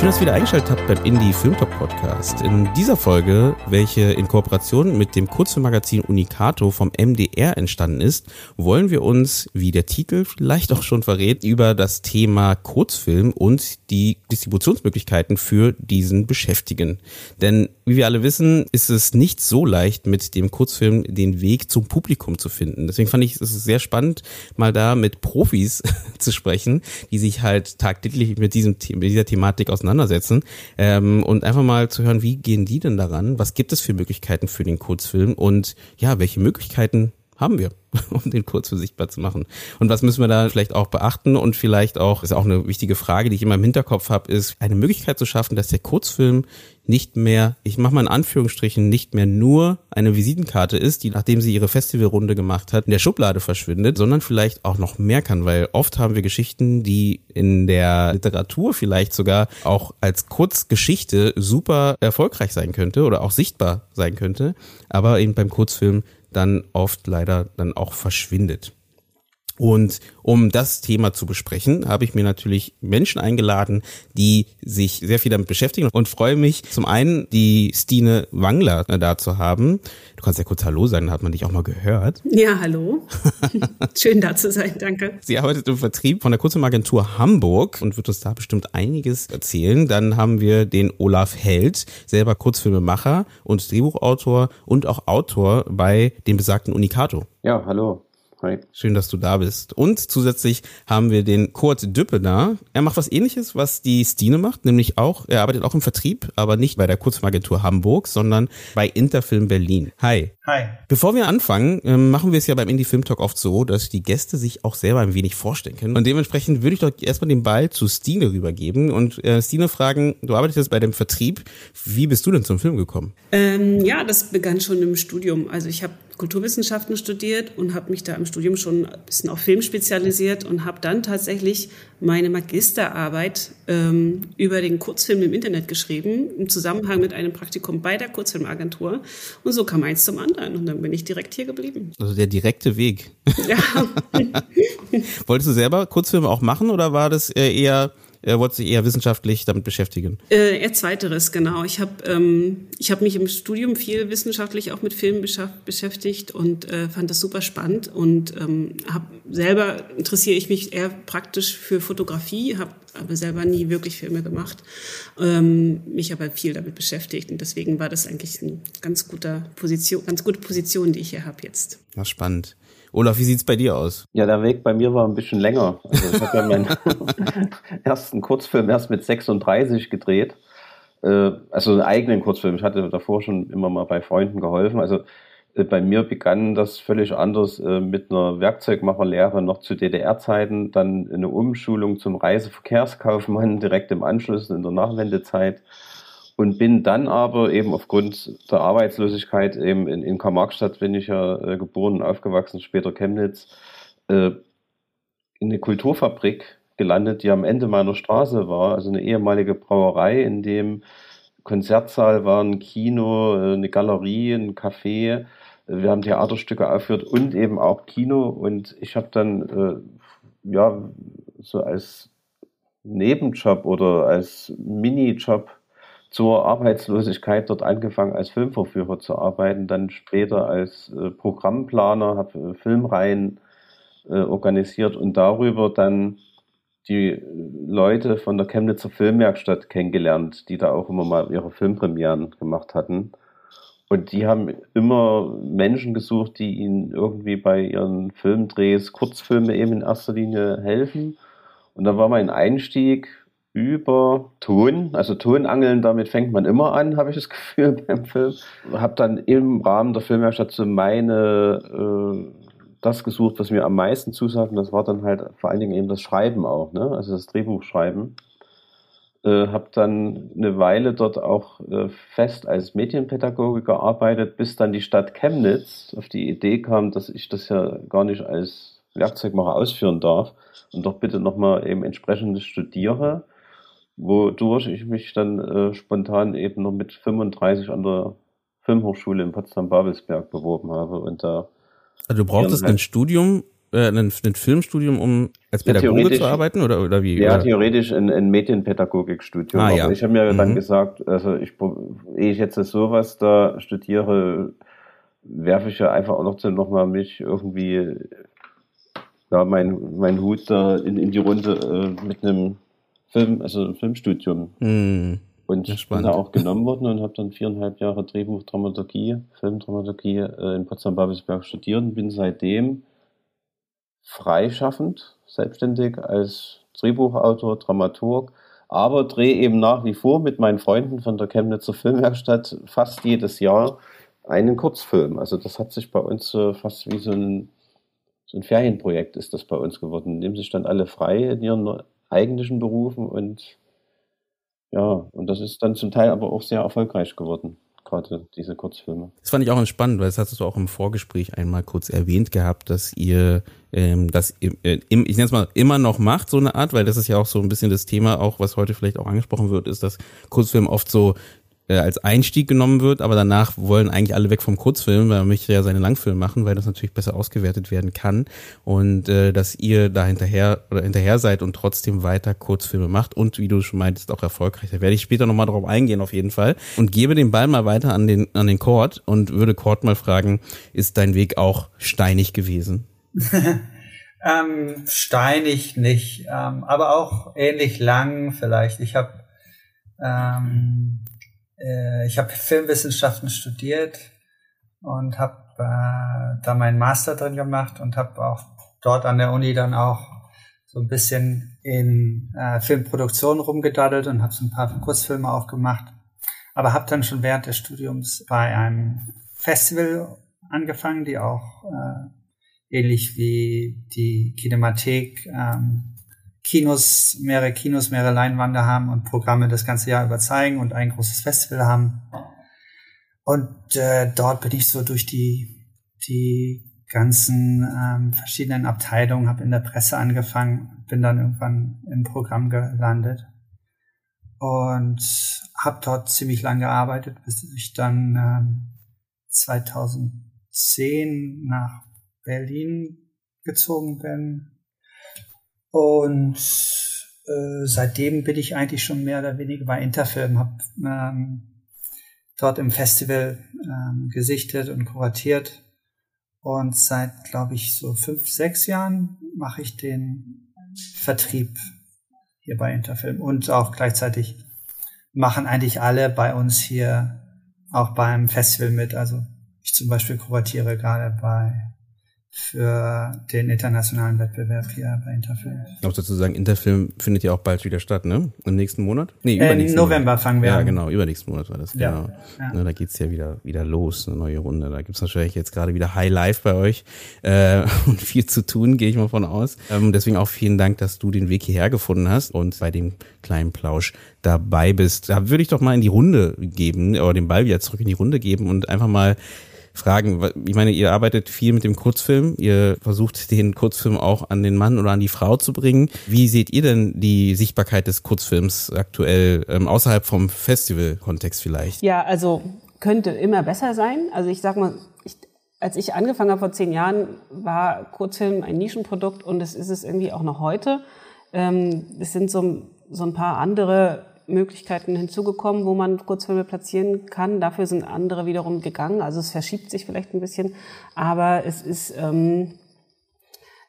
Schön, dass ihr wieder eingeschaltet habt beim Indie Film Talk Podcast. In dieser Folge, welche in Kooperation mit dem Kurzfilmmagazin Unicato vom MDR entstanden ist, wollen wir uns, wie der Titel vielleicht auch schon verrät, über das Thema Kurzfilm und die Distributionsmöglichkeiten für diesen beschäftigen. Denn wie wir alle wissen, ist es nicht so leicht, mit dem Kurzfilm den Weg zum Publikum zu finden. Deswegen fand ich es sehr spannend, mal da mit Profis zu sprechen, die sich halt tagtäglich mit diesem mit dieser Thematik auseinandersetzen auseinandersetzen ähm, und einfach mal zu hören, wie gehen die denn daran? Was gibt es für Möglichkeiten für den Kurzfilm und ja, welche Möglichkeiten haben wir, um den Kurzfilm sichtbar zu machen. Und was müssen wir da vielleicht auch beachten und vielleicht auch, ist auch eine wichtige Frage, die ich immer im Hinterkopf habe, ist eine Möglichkeit zu schaffen, dass der Kurzfilm nicht mehr, ich mache mal in Anführungsstrichen, nicht mehr nur eine Visitenkarte ist, die nachdem sie ihre Festivalrunde gemacht hat, in der Schublade verschwindet, sondern vielleicht auch noch mehr kann, weil oft haben wir Geschichten, die in der Literatur vielleicht sogar auch als Kurzgeschichte super erfolgreich sein könnte oder auch sichtbar sein könnte, aber eben beim Kurzfilm dann oft leider dann auch verschwindet. Und um das Thema zu besprechen, habe ich mir natürlich Menschen eingeladen, die sich sehr viel damit beschäftigen und freue mich zum einen die Stine Wangler da zu haben. Du kannst ja kurz Hallo sagen, da hat man dich auch mal gehört. Ja, hallo. Schön da zu sein, danke. Sie arbeitet im Vertrieb von der Kurzfilmagentur Hamburg und wird uns da bestimmt einiges erzählen. Dann haben wir den Olaf Held, selber Kurzfilmemacher und Drehbuchautor und auch Autor bei dem besagten Unicato. Ja, hallo. Hi. Schön, dass du da bist. Und zusätzlich haben wir den Kurt Düppe da. Er macht was ähnliches, was die Stine macht, nämlich auch, er arbeitet auch im Vertrieb, aber nicht bei der Kurzfilmagentur Hamburg, sondern bei Interfilm Berlin. Hi. Hi. Bevor wir anfangen, ähm, machen wir es ja beim Indie Film Talk oft so, dass die Gäste sich auch selber ein wenig vorstellen können. Und dementsprechend würde ich doch erstmal den Ball zu Stine rübergeben und äh, Stine fragen, du arbeitest jetzt bei dem Vertrieb. Wie bist du denn zum Film gekommen? Ähm, ja, das begann schon im Studium. Also ich habe Kulturwissenschaften studiert und habe mich da im Studium schon ein bisschen auf Film spezialisiert und habe dann tatsächlich meine Magisterarbeit ähm, über den Kurzfilm im Internet geschrieben, im Zusammenhang mit einem Praktikum bei der Kurzfilmagentur. Und so kam eins zum anderen und dann bin ich direkt hier geblieben. Also der direkte Weg. Ja. Wolltest du selber Kurzfilme auch machen oder war das eher er wollte sich eher wissenschaftlich damit beschäftigen? Äh, eher zweiteres, genau. Ich habe ähm, ich hab mich im Studium viel wissenschaftlich auch mit Filmen beschäftigt und äh, fand das super spannend und ähm, hab selber interessiere ich mich eher praktisch für Fotografie, habe aber selber nie wirklich Filme gemacht, ähm, mich aber viel damit beschäftigt und deswegen war das eigentlich eine ganz guter Position, ganz gute Position, die ich hier habe jetzt. Ja, spannend. Olaf, wie sieht's bei dir aus? Ja, der Weg bei mir war ein bisschen länger. Also ich habe ja meinen ersten Kurzfilm erst mit 36 gedreht. Äh, also einen eigenen Kurzfilm. Ich hatte davor schon immer mal bei Freunden geholfen. Also äh, bei mir begann das völlig anders äh, mit einer Werkzeugmacherlehre noch zu DDR-Zeiten, dann eine Umschulung zum Reiseverkehrskaufmann direkt im Anschluss in der Nachwendezeit und bin dann aber eben aufgrund der Arbeitslosigkeit eben in, in Karl-Marx-Stadt bin ich ja äh, geboren und aufgewachsen, später Chemnitz, äh, in eine Kulturfabrik gelandet, die am Ende meiner Straße war, also eine ehemalige Brauerei, in dem Konzertsaal war, ein Kino, äh, eine Galerie, ein Café. Wir haben Theaterstücke aufgeführt und eben auch Kino. Und ich habe dann äh, ja so als Nebenjob oder als Minijob zur Arbeitslosigkeit dort angefangen, als Filmverführer zu arbeiten, dann später als äh, Programmplaner, habe äh, Filmreihen äh, organisiert und darüber dann die Leute von der Chemnitzer Filmwerkstatt kennengelernt, die da auch immer mal ihre Filmpremieren gemacht hatten. Und die haben immer Menschen gesucht, die ihnen irgendwie bei ihren Filmdrehs, Kurzfilme eben in erster Linie helfen. Und da war mein Einstieg über Ton, also Tonangeln, damit fängt man immer an, habe ich das Gefühl beim Film. Habe dann im Rahmen der Filmwerkstatt so meine, äh, das gesucht, was mir am meisten zusagt. Und das war dann halt vor allen Dingen eben das Schreiben auch, ne? also das Drehbuchschreiben. äh, habe dann eine Weile dort auch äh, fest als Medienpädagoge gearbeitet, bis dann die Stadt Chemnitz auf die Idee kam, dass ich das ja gar nicht als Werkzeugmacher ausführen darf und doch bitte nochmal eben entsprechendes studiere, wodurch ich mich dann äh, spontan eben noch mit 35 an der Filmhochschule in Potsdam-Babelsberg beworben habe und da also du brauchtest ein Studium äh, ein, ein Filmstudium, um als Pädagoge ja, zu arbeiten oder, oder wie? Ja, oder? theoretisch ein, ein Medienpädagogikstudium. Ah, ja. ich habe mir mhm. dann gesagt, also ich, ehe ich jetzt sowas da studiere, werfe ich ja einfach auch noch, noch mal mich irgendwie ja, mein, mein Hut da in, in die Runde äh, mit einem Film, also Filmstudium. Mhm. Und ich bin da auch genommen worden und habe dann viereinhalb Jahre Drehbuchdramaturgie, Filmdramaturgie äh, in Potsdam-Babelsberg studiert und bin seitdem freischaffend, selbstständig als Drehbuchautor, Dramaturg, aber drehe eben nach wie vor mit meinen Freunden von der Chemnitzer Filmwerkstatt fast jedes Jahr einen Kurzfilm. Also das hat sich bei uns äh, fast wie so ein, so ein Ferienprojekt ist das bei uns geworden. Nehmen sich dann alle frei in ihren eigentlichen Berufen und ja, und das ist dann zum Teil aber auch sehr erfolgreich geworden gerade diese Kurzfilme. Das fand ich auch spannend, weil das hattest du auch im Vorgespräch einmal kurz erwähnt gehabt, dass ihr ähm, das äh, im, ich nenne es mal immer noch macht, so eine Art, weil das ist ja auch so ein bisschen das Thema, auch was heute vielleicht auch angesprochen wird, ist, dass Kurzfilm oft so äh, als Einstieg genommen wird, aber danach wollen eigentlich alle weg vom Kurzfilm, weil man möchte ja seine Langfilme machen, weil das natürlich besser ausgewertet werden kann und äh, dass ihr da hinterher oder hinterher seid und trotzdem weiter Kurzfilme macht und wie du schon meintest auch erfolgreich. Da werde ich später nochmal drauf eingehen auf jeden Fall und gebe den Ball mal weiter an den an den Court und würde Court mal fragen, ist dein Weg auch steinig gewesen? ähm, steinig nicht, ähm, aber auch ähnlich lang vielleicht. Ich habe ähm, äh, ich habe Filmwissenschaften studiert und habe äh, da meinen Master drin gemacht und habe auch dort an der Uni dann auch so ein bisschen in äh, Filmproduktion rumgedaddelt und habe so ein paar Kurzfilme auch gemacht. Aber habe dann schon während des Studiums bei einem Festival angefangen, die auch äh, ähnlich wie die Kinemathek ähm, Kinos, mehrere Kinos, mehrere Leinwände haben und Programme das ganze Jahr über zeigen und ein großes Festival haben. Und äh, dort bin ich so durch die, die ganzen ähm, verschiedenen Abteilungen, habe in der Presse angefangen, bin dann irgendwann im Programm gelandet und habe dort ziemlich lange gearbeitet, bis ich dann ähm, 2010 nach Berlin gezogen bin und äh, seitdem bin ich eigentlich schon mehr oder weniger bei Interfilm, habe ähm, dort im Festival ähm, gesichtet und kuratiert. Und seit, glaube ich, so fünf, sechs Jahren mache ich den Vertrieb hier bei Interfilm. Und auch gleichzeitig machen eigentlich alle bei uns hier auch beim Festival mit. Also ich zum Beispiel kuratiere gerade bei für den internationalen Wettbewerb hier bei Interfilm. Ich glaube sozusagen, Interfilm findet ja auch bald wieder statt, ne? Im nächsten Monat? Nee, übernächsten äh, November Monat. fangen wir ja, an. Ja, genau, übernächsten Monat war das, ja, genau. Ja. Ne, da geht's ja wieder, wieder los, eine neue Runde. Da gibt's natürlich jetzt gerade wieder High Life bei euch äh, und viel zu tun, gehe ich mal von aus. Ähm, deswegen auch vielen Dank, dass du den Weg hierher gefunden hast und bei dem kleinen Plausch dabei bist. Da würde ich doch mal in die Runde geben, oder den Ball wieder zurück in die Runde geben und einfach mal fragen. Ich meine, ihr arbeitet viel mit dem Kurzfilm. Ihr versucht den Kurzfilm auch an den Mann oder an die Frau zu bringen. Wie seht ihr denn die Sichtbarkeit des Kurzfilms aktuell ähm, außerhalb vom Festival-Kontext vielleicht? Ja, also könnte immer besser sein. Also ich sag mal, ich, als ich angefangen habe vor zehn Jahren, war Kurzfilm ein Nischenprodukt und es ist es irgendwie auch noch heute. Ähm, es sind so, so ein paar andere Möglichkeiten hinzugekommen, wo man Kurzfilme platzieren kann. Dafür sind andere wiederum gegangen. Also es verschiebt sich vielleicht ein bisschen. Aber es ist, ähm,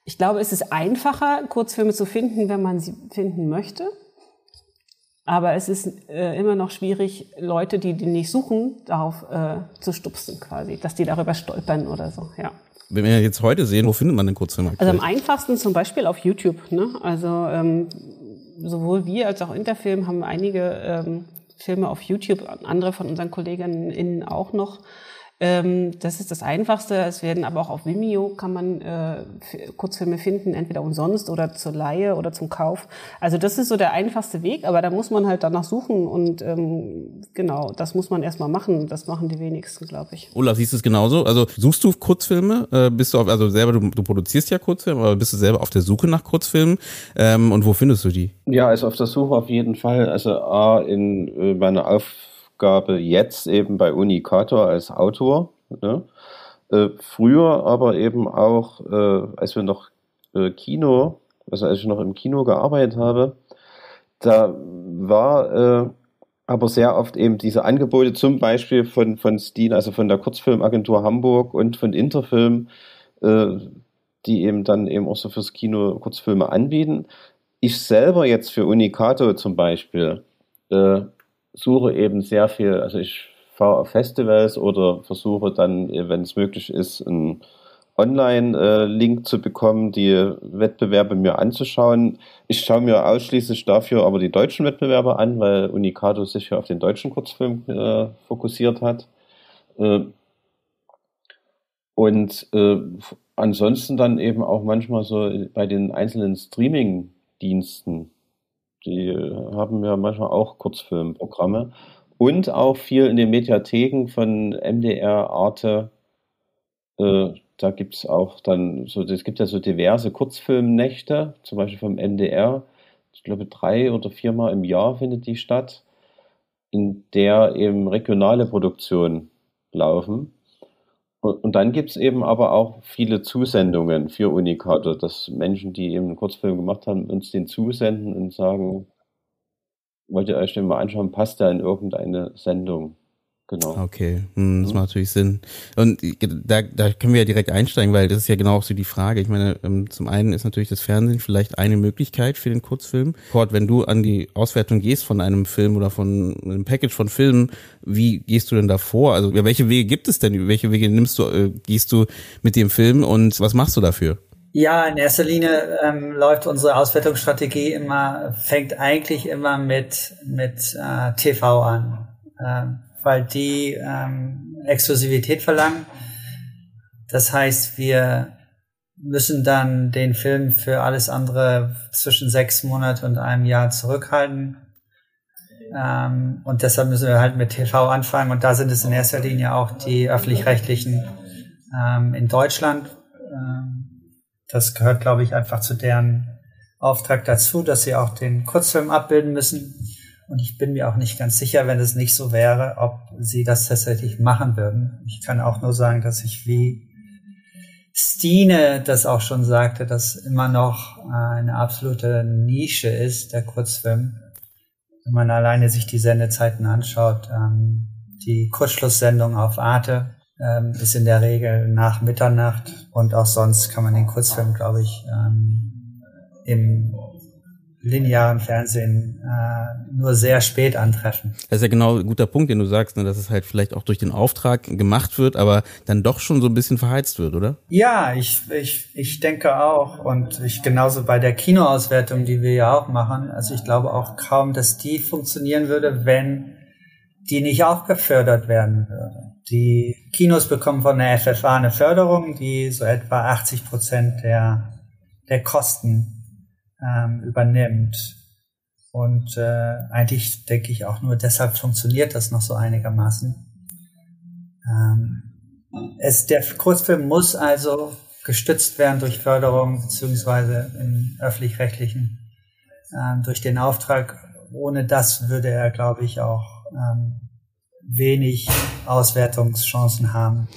ich glaube, es ist einfacher, Kurzfilme zu finden, wenn man sie finden möchte. Aber es ist äh, immer noch schwierig, Leute, die die nicht suchen, darauf äh, zu stupsen quasi, dass die darüber stolpern oder so, ja. Wenn wir jetzt heute sehen, wo findet man den Kurzfilm? Also am einfachsten zum Beispiel auf YouTube. Ne? Also ähm, sowohl wir als auch Interfilm haben einige ähm, Filme auf YouTube, andere von unseren Kolleginnen auch noch. Ähm, das ist das Einfachste. Es werden aber auch auf Vimeo kann man äh, Kurzfilme finden, entweder umsonst oder zur Leihe oder zum Kauf. Also das ist so der einfachste Weg, aber da muss man halt danach suchen und ähm, genau, das muss man erstmal machen. Das machen die wenigsten, glaube ich. Olaf, siehst du es genauso? Also suchst du Kurzfilme? Äh, bist du auf, also selber, du, du, produzierst ja Kurzfilme, aber bist du selber auf der Suche nach Kurzfilmen? Ähm, und wo findest du die? Ja, also auf der Suche auf jeden Fall. Also A, in äh, meiner Auf Aufgabe jetzt eben bei Unicator als Autor. Ne? Äh, früher aber eben auch, äh, als wir noch äh, Kino, also als ich noch im Kino gearbeitet habe, da war äh, aber sehr oft eben diese Angebote, zum Beispiel von, von Steen, also von der Kurzfilmagentur Hamburg und von Interfilm, äh, die eben dann eben auch so fürs Kino Kurzfilme anbieten. Ich selber jetzt für Unicato zum Beispiel äh, suche eben sehr viel, also ich fahre auf Festivals oder versuche dann, wenn es möglich ist, einen Online-Link zu bekommen, die Wettbewerbe mir anzuschauen. Ich schaue mir ausschließlich dafür aber die deutschen Wettbewerbe an, weil Unicato sich ja auf den deutschen Kurzfilm äh, fokussiert hat. Äh, und äh, ansonsten dann eben auch manchmal so bei den einzelnen Streaming-Diensten die haben ja manchmal auch Kurzfilmprogramme. Und auch viel in den Mediatheken von MDR, Arte. Äh, da gibt es auch dann so, es gibt ja so diverse Kurzfilmnächte, zum Beispiel vom MDR. Ich glaube, drei oder viermal im Jahr findet die statt, in der eben regionale Produktionen laufen. Und dann gibt es eben aber auch viele Zusendungen für Unicato, dass Menschen, die eben einen Kurzfilm gemacht haben, uns den zusenden und sagen, wollt ihr euch den mal anschauen, passt der in irgendeine Sendung? Genau. Okay, hm, das macht natürlich Sinn. Und da, da können wir ja direkt einsteigen, weil das ist ja genau auch so die Frage. Ich meine, ähm, zum einen ist natürlich das Fernsehen vielleicht eine Möglichkeit für den Kurzfilm. Kurt, wenn du an die Auswertung gehst von einem Film oder von einem Package von Filmen, wie gehst du denn da vor? Also welche Wege gibt es denn? Welche Wege nimmst du, äh, gehst du mit dem Film und was machst du dafür? Ja, in erster Linie ähm, läuft unsere Auswertungsstrategie immer, fängt eigentlich immer mit, mit äh, TV an. Ähm, weil die ähm, Exklusivität verlangen. Das heißt, wir müssen dann den Film für alles andere zwischen sechs Monate und einem Jahr zurückhalten. Ähm, und deshalb müssen wir halt mit TV anfangen. Und da sind es in erster Linie auch die öffentlich-rechtlichen ähm, in Deutschland. Ähm, das gehört, glaube ich, einfach zu deren Auftrag dazu, dass sie auch den Kurzfilm abbilden müssen. Und ich bin mir auch nicht ganz sicher, wenn es nicht so wäre, ob sie das tatsächlich machen würden. Ich kann auch nur sagen, dass ich wie Stine das auch schon sagte, dass immer noch eine absolute Nische ist, der Kurzfilm. Wenn man alleine sich die Sendezeiten anschaut, ähm, die Kurzschlusssendung auf Arte ähm, ist in der Regel nach Mitternacht und auch sonst kann man den Kurzfilm, glaube ich, ähm, im linearen Fernsehen äh, nur sehr spät antreffen. Das ist ja genau ein guter Punkt, den du sagst, ne, dass es halt vielleicht auch durch den Auftrag gemacht wird, aber dann doch schon so ein bisschen verheizt wird, oder? Ja, ich, ich, ich denke auch. Und ich genauso bei der Kinoauswertung, die wir ja auch machen. Also ich glaube auch kaum, dass die funktionieren würde, wenn die nicht auch gefördert werden würde. Die Kinos bekommen von der FFA eine Förderung, die so etwa 80 Prozent der, der Kosten ähm, übernimmt. Und äh, eigentlich denke ich auch nur deshalb funktioniert das noch so einigermaßen. Ähm, es, der Kurzfilm muss also gestützt werden durch Förderung beziehungsweise im öffentlich-rechtlichen ähm, durch den Auftrag. Ohne das würde er, glaube ich, auch ähm, wenig Auswertungschancen haben.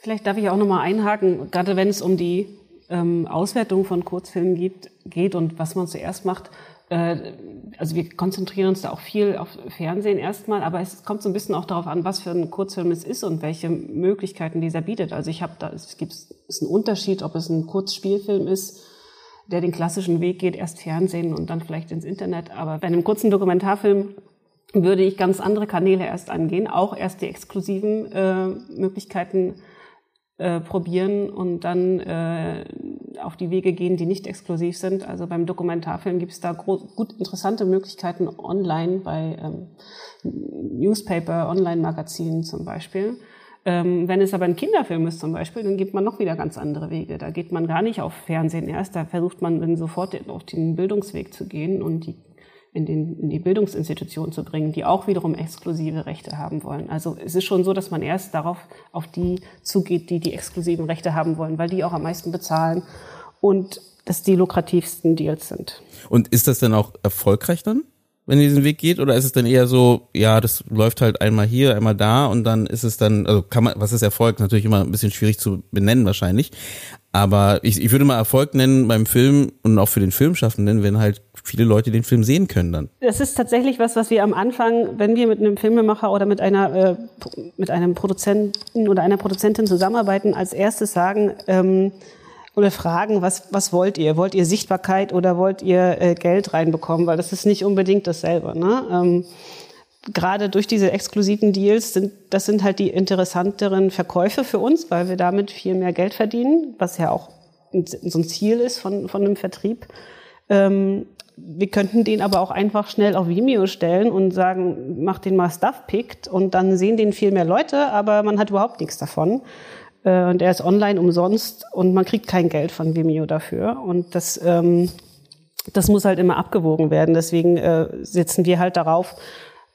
Vielleicht darf ich auch nochmal einhaken, gerade wenn es um die ähm, Auswertung von Kurzfilmen gibt, geht und was man zuerst macht. Äh, also wir konzentrieren uns da auch viel auf Fernsehen erstmal, aber es kommt so ein bisschen auch darauf an, was für ein Kurzfilm es ist und welche Möglichkeiten dieser bietet. Also ich habe da, es gibt ist ein Unterschied, ob es ein Kurzspielfilm ist, der den klassischen Weg geht, erst Fernsehen und dann vielleicht ins Internet. Aber bei einem kurzen Dokumentarfilm würde ich ganz andere Kanäle erst angehen, auch erst die exklusiven äh, Möglichkeiten äh, probieren und dann äh, auf die Wege gehen, die nicht exklusiv sind. Also beim Dokumentarfilm gibt es da gut interessante Möglichkeiten online bei ähm, Newspaper, Online-Magazinen zum Beispiel. Ähm, wenn es aber ein Kinderfilm ist zum Beispiel, dann geht man noch wieder ganz andere Wege. Da geht man gar nicht auf Fernsehen erst, da versucht man dann sofort auf den Bildungsweg zu gehen und die in, den, in die Bildungsinstitutionen zu bringen, die auch wiederum exklusive Rechte haben wollen. Also es ist schon so, dass man erst darauf auf die zugeht, die die exklusiven Rechte haben wollen, weil die auch am meisten bezahlen und das die lukrativsten Deals sind. Und ist das dann auch erfolgreich dann? wenn ihr diesen Weg geht? Oder ist es dann eher so, ja, das läuft halt einmal hier, einmal da und dann ist es dann, also kann man, was ist Erfolg? Natürlich immer ein bisschen schwierig zu benennen wahrscheinlich. Aber ich, ich würde mal Erfolg nennen beim Film und auch für den Filmschaffenden, wenn halt viele Leute den Film sehen können dann. Das ist tatsächlich was, was wir am Anfang, wenn wir mit einem Filmemacher oder mit einer äh, mit einem Produzenten oder einer Produzentin zusammenarbeiten, als erstes sagen, ähm, oder fragen, was, was wollt ihr? Wollt ihr Sichtbarkeit oder wollt ihr äh, Geld reinbekommen? Weil das ist nicht unbedingt dasselbe. Ne? Ähm, gerade durch diese exklusiven Deals sind, das sind halt die interessanteren Verkäufe für uns, weil wir damit viel mehr Geld verdienen, was ja auch so ein Ziel ist von, von einem Vertrieb. Ähm, wir könnten den aber auch einfach schnell auf Vimeo stellen und sagen, mach den mal Stuff picked und dann sehen den viel mehr Leute, aber man hat überhaupt nichts davon. Äh, und er ist online umsonst und man kriegt kein Geld von Vimeo dafür. Und das, ähm, das muss halt immer abgewogen werden. Deswegen äh, setzen wir halt darauf,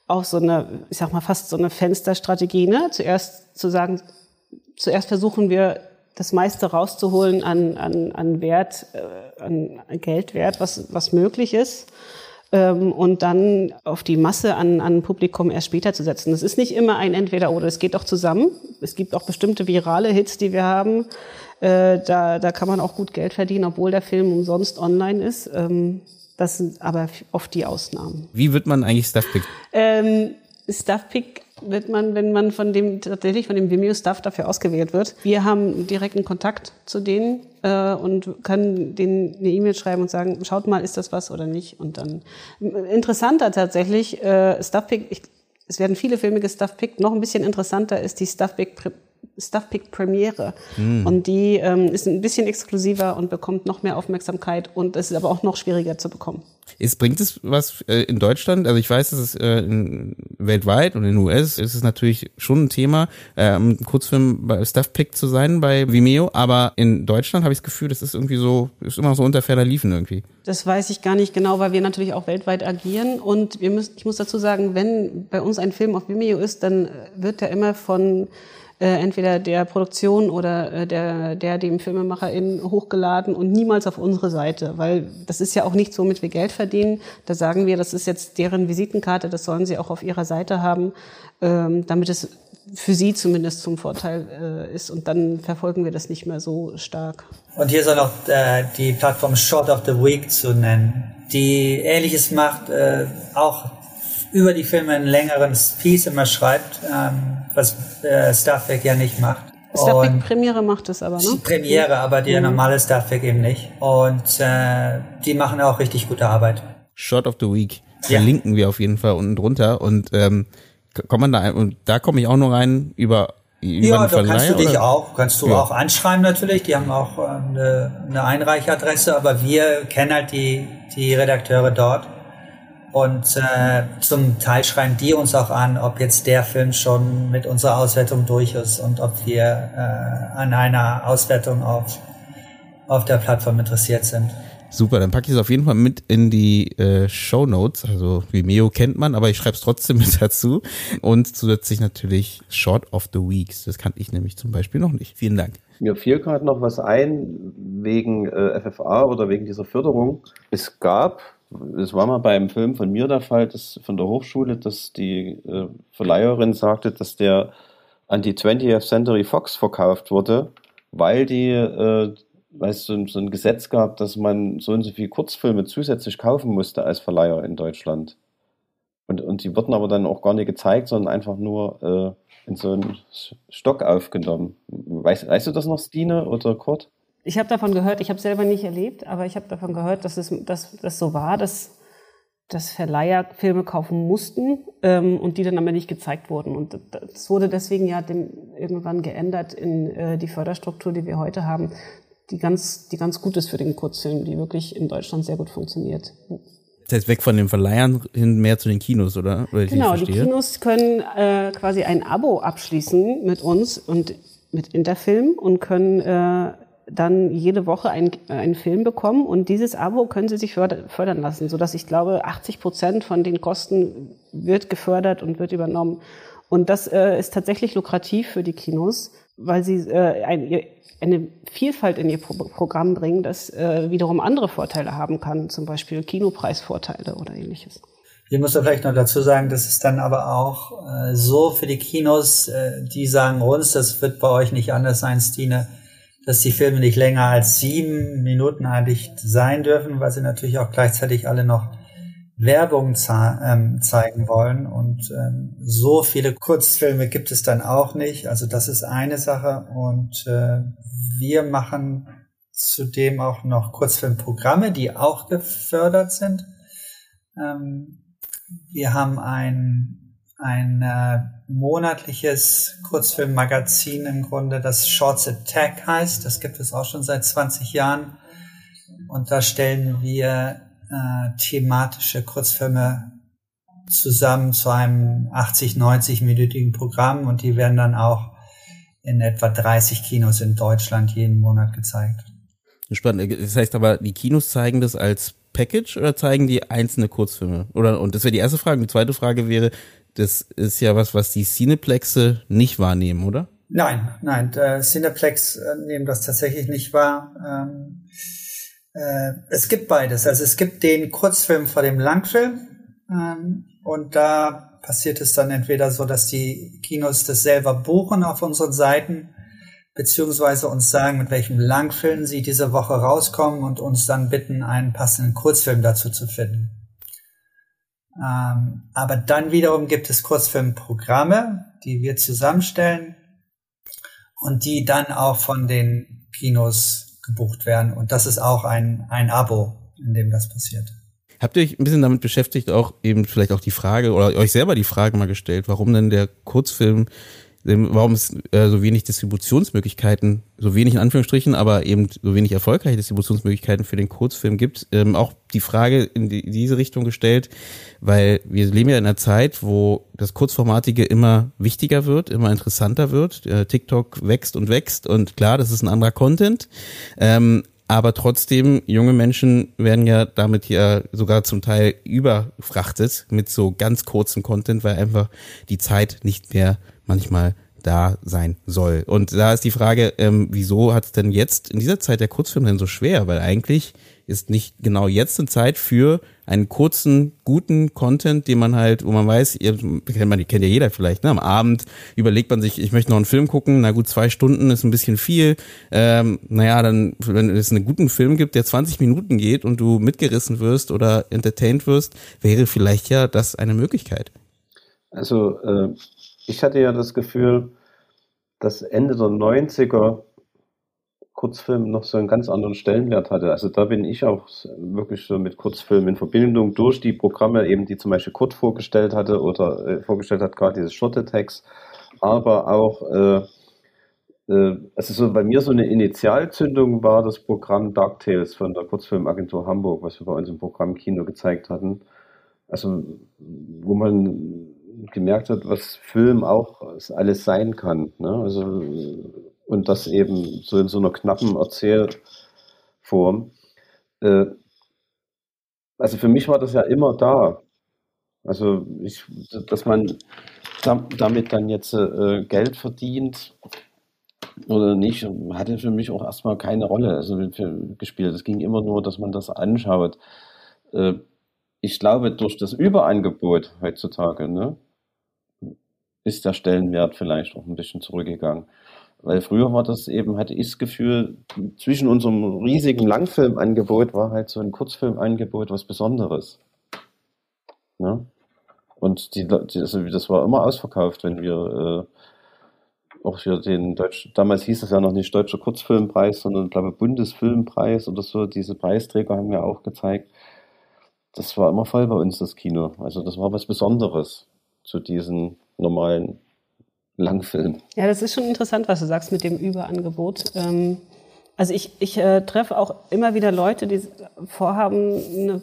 auch so eine, ich sag mal, fast so eine Fensterstrategie. Ne? Zuerst zu sagen, zuerst versuchen wir das meiste rauszuholen an, an, an Wert, äh, an Geldwert, was, was möglich ist ähm, und dann auf die Masse an, an Publikum erst später zu setzen. Das ist nicht immer ein Entweder-Oder, es geht auch zusammen. Es gibt auch bestimmte virale Hits, die wir haben. Äh, da, da kann man auch gut Geld verdienen, obwohl der Film umsonst online ist. Ähm, das sind aber oft die Ausnahmen. Wie wird man eigentlich Stuffpick? Ähm, Stuffpick wird man, wenn man von dem tatsächlich von dem Vimeo Staff dafür ausgewählt wird. Wir haben direkten Kontakt zu denen äh, und können denen eine E-Mail schreiben und sagen, schaut mal, ist das was oder nicht? Und dann interessanter tatsächlich äh, Stuffpick. Ich, es werden viele Filme gestuffpickt. Noch ein bisschen interessanter ist die Stuffpick Stuffpick Premiere. Mm. Und die ähm, ist ein bisschen exklusiver und bekommt noch mehr Aufmerksamkeit und es ist aber auch noch schwieriger zu bekommen. Ist, bringt es was äh, in Deutschland? Also ich weiß, dass es äh, in, weltweit und in den US ist es natürlich schon ein Thema, ähm, Kurzfilm bei Stuffpick zu sein bei Vimeo, aber in Deutschland habe ich das Gefühl, das ist irgendwie so, ist immer so unter ferner Liefen irgendwie. Das weiß ich gar nicht genau, weil wir natürlich auch weltweit agieren und wir müssen, ich muss dazu sagen, wenn bei uns ein Film auf Vimeo ist, dann wird er immer von äh, entweder der Produktion oder äh, der, der dem FilmemacherInnen hochgeladen und niemals auf unsere Seite, weil das ist ja auch nicht so, womit wir Geld verdienen. Da sagen wir, das ist jetzt deren Visitenkarte, das sollen sie auch auf ihrer Seite haben, ähm, damit es für sie zumindest zum Vorteil äh, ist und dann verfolgen wir das nicht mehr so stark. Und hier soll auch äh, die Plattform Short of the Week zu nennen, die ähnliches macht, äh, auch über die Filme einen längeren Piece immer schreibt, ähm, was äh, Starfake ja nicht macht. Starfake Premiere macht es aber, ne? Premiere, aber die mhm. normale Starfake eben nicht. Und äh, die machen auch richtig gute Arbeit. Shot of the Week. Ja. Verlinken wir auf jeden Fall unten drunter. Und ähm, kommt man da ein, und da komme ich auch nur rein über über ja, da kannst du dich oder? auch, kannst du ja. auch anschreiben natürlich. Die haben auch äh, eine, eine Einreichadresse, aber wir kennen halt die, die Redakteure dort und äh, zum Teil schreiben die uns auch an, ob jetzt der Film schon mit unserer Auswertung durch ist und ob wir äh, an einer Auswertung auf, auf der Plattform interessiert sind. Super, dann packe ich es auf jeden Fall mit in die äh, Show Notes. Also Vimeo kennt man, aber ich schreibe es trotzdem mit dazu. Und zusätzlich natürlich Short of the Weeks. Das kannte ich nämlich zum Beispiel noch nicht. Vielen Dank. Mir fiel gerade noch was ein wegen äh, FFA oder wegen dieser Förderung. Es gab es war mal beim Film von mir der Fall, dass von der Hochschule, dass die äh, Verleiherin sagte, dass der an die 20th Century Fox verkauft wurde, weil die, äh, weil es so, so, ein Gesetz gab, dass man so und so viele Kurzfilme zusätzlich kaufen musste als Verleiher in Deutschland. Und, und die wurden aber dann auch gar nicht gezeigt, sondern einfach nur äh, in so einen Stock aufgenommen. Weißt, weißt du das noch, Stine oder Kurt? Ich habe davon gehört, ich habe selber nicht erlebt, aber ich habe davon gehört, dass es dass, das so war, dass, dass Verleiher Filme kaufen mussten ähm, und die dann aber nicht gezeigt wurden. Und das wurde deswegen ja dem, irgendwann geändert in äh, die Förderstruktur, die wir heute haben, die ganz, die ganz gut ist für den Kurzfilm, die wirklich in Deutschland sehr gut funktioniert. Das heißt, weg von den Verleihern hin mehr zu den Kinos, oder? oder genau, die Kinos können äh, quasi ein Abo abschließen mit uns und mit Interfilm und können äh, dann jede Woche ein, einen Film bekommen und dieses Abo können sie sich fördern lassen, sodass ich glaube, 80 Prozent von den Kosten wird gefördert und wird übernommen. Und das äh, ist tatsächlich lukrativ für die Kinos, weil sie äh, ein, eine Vielfalt in ihr Programm bringen, das äh, wiederum andere Vorteile haben kann, zum Beispiel Kinopreisvorteile oder ähnliches. Hier muss man vielleicht noch dazu sagen, dass es dann aber auch äh, so für die Kinos, äh, die sagen uns, das wird bei euch nicht anders sein, Stine, dass die Filme nicht länger als sieben Minuten eigentlich sein dürfen, weil sie natürlich auch gleichzeitig alle noch Werbung ähm, zeigen wollen. Und ähm, so viele Kurzfilme gibt es dann auch nicht. Also das ist eine Sache. Und äh, wir machen zudem auch noch Kurzfilmprogramme, die auch gefördert sind. Ähm, wir haben ein, ein äh, monatliches Kurzfilmmagazin im Grunde, das Shorts Attack heißt. Das gibt es auch schon seit 20 Jahren. Und da stellen wir äh, thematische Kurzfilme zusammen zu einem 80, 90-minütigen Programm und die werden dann auch in etwa 30 Kinos in Deutschland jeden Monat gezeigt. Spannend. Das heißt aber, die Kinos zeigen das als Package oder zeigen die einzelne Kurzfilme? Oder, und das wäre die erste Frage. Die zweite Frage wäre, das ist ja was, was die Cineplexe nicht wahrnehmen, oder? Nein, nein, der Cineplex äh, nehmen das tatsächlich nicht wahr. Ähm, äh, es gibt beides. Also es gibt den Kurzfilm vor dem Langfilm ähm, und da passiert es dann entweder so, dass die Kinos das selber buchen auf unseren Seiten, beziehungsweise uns sagen, mit welchem Langfilm sie diese Woche rauskommen und uns dann bitten, einen passenden Kurzfilm dazu zu finden. Ähm, aber dann wiederum gibt es Kurzfilmprogramme, die wir zusammenstellen und die dann auch von den Kinos gebucht werden. Und das ist auch ein, ein Abo, in dem das passiert. Habt ihr euch ein bisschen damit beschäftigt, auch eben vielleicht auch die Frage oder euch selber die Frage mal gestellt, warum denn der Kurzfilm warum es äh, so wenig Distributionsmöglichkeiten, so wenig in Anführungsstrichen, aber eben so wenig erfolgreiche Distributionsmöglichkeiten für den Kurzfilm gibt. Ähm, auch die Frage in, die, diese Richtung gestellt, weil wir leben ja in einer Zeit, wo das Kurzformatige immer wichtiger wird, immer interessanter wird. Äh, TikTok wächst und wächst und klar, das ist ein anderer Content. Ähm, aber trotzdem, junge Menschen werden ja damit ja sogar zum Teil überfrachtet mit so ganz kurzem Content, weil einfach die Zeit nicht mehr manchmal da sein soll. Und da ist die Frage, ähm, wieso hat es denn jetzt in dieser Zeit der Kurzfilm denn so schwer? Weil eigentlich ist nicht genau jetzt eine Zeit für einen kurzen, guten Content, den man halt, wo man weiß, ihr kennt man, kennt ja jeder vielleicht, ne? Am Abend überlegt man sich, ich möchte noch einen Film gucken, na gut, zwei Stunden ist ein bisschen viel. Ähm, naja, dann, wenn es einen guten Film gibt, der 20 Minuten geht und du mitgerissen wirst oder entertained wirst, wäre vielleicht ja das eine Möglichkeit. Also äh, ich hatte ja das Gefühl, dass Ende der 90er Kurzfilm noch so einen ganz anderen Stellenwert hatte. Also da bin ich auch wirklich so mit Kurzfilmen in Verbindung durch die Programme, eben die zum Beispiel Kurt vorgestellt hatte oder äh, vorgestellt hat, gerade dieses Short Attacks, aber auch, äh, äh, also so bei mir so eine Initialzündung war das Programm Dark Tales von der Kurzfilmagentur Hamburg, was wir bei uns im Programm Kino gezeigt hatten. Also wo man gemerkt hat, was Film auch alles sein kann. Ne? Also, und das eben so in so einer knappen Erzählform. Äh, also für mich war das ja immer da. Also ich, dass man damit dann jetzt äh, Geld verdient oder nicht, hatte für mich auch erstmal keine Rolle also gespielt. Es ging immer nur, dass man das anschaut. Äh, ich glaube, durch das Überangebot heutzutage, ne, ist der Stellenwert vielleicht auch ein bisschen zurückgegangen. Weil früher war das eben, hatte ich das Gefühl, zwischen unserem riesigen Langfilmangebot war halt so ein Kurzfilmangebot was Besonderes. Ne? Und die, die, also das war immer ausverkauft, wenn wir äh, auch für den Deutsch, damals hieß es ja noch nicht Deutscher Kurzfilmpreis, sondern ich glaube Bundesfilmpreis oder so, diese Preisträger haben ja auch gezeigt. Das war immer voll bei uns, das Kino. Also das war was Besonderes zu diesen normalen Langfilm. Ja, das ist schon interessant, was du sagst mit dem Überangebot. Ähm, also ich, ich äh, treffe auch immer wieder Leute, die vorhaben, eine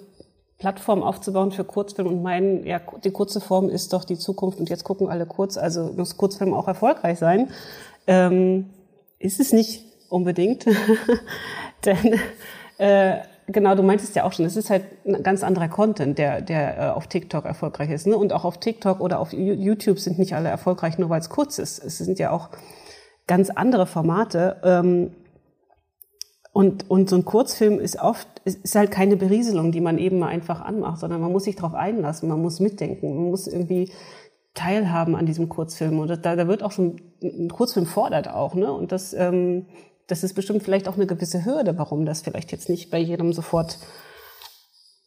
Plattform aufzubauen für Kurzfilm und meinen, ja, die kurze Form ist doch die Zukunft und jetzt gucken alle kurz, also muss Kurzfilm auch erfolgreich sein. Ähm, ist es nicht unbedingt, denn äh, genau, du meintest ja auch schon, es ist halt ein ganz anderer Content, der, der äh, auf TikTok erfolgreich ist. Ne? Und auch auf TikTok oder auf YouTube sind nicht alle erfolgreich, nur weil es kurz ist. Es sind ja auch ganz andere Formate. Ähm, und, und so ein Kurzfilm ist oft, ist, halt keine Berieselung, die man eben mal einfach anmacht, sondern man muss sich darauf einlassen, man muss mitdenken, man muss irgendwie teilhaben an diesem Kurzfilm. Und da, da wird auch schon, ein Kurzfilm fordert auch, ne? Und das, ähm, das ist bestimmt vielleicht auch eine gewisse Hürde, warum das vielleicht jetzt nicht bei jedem sofort,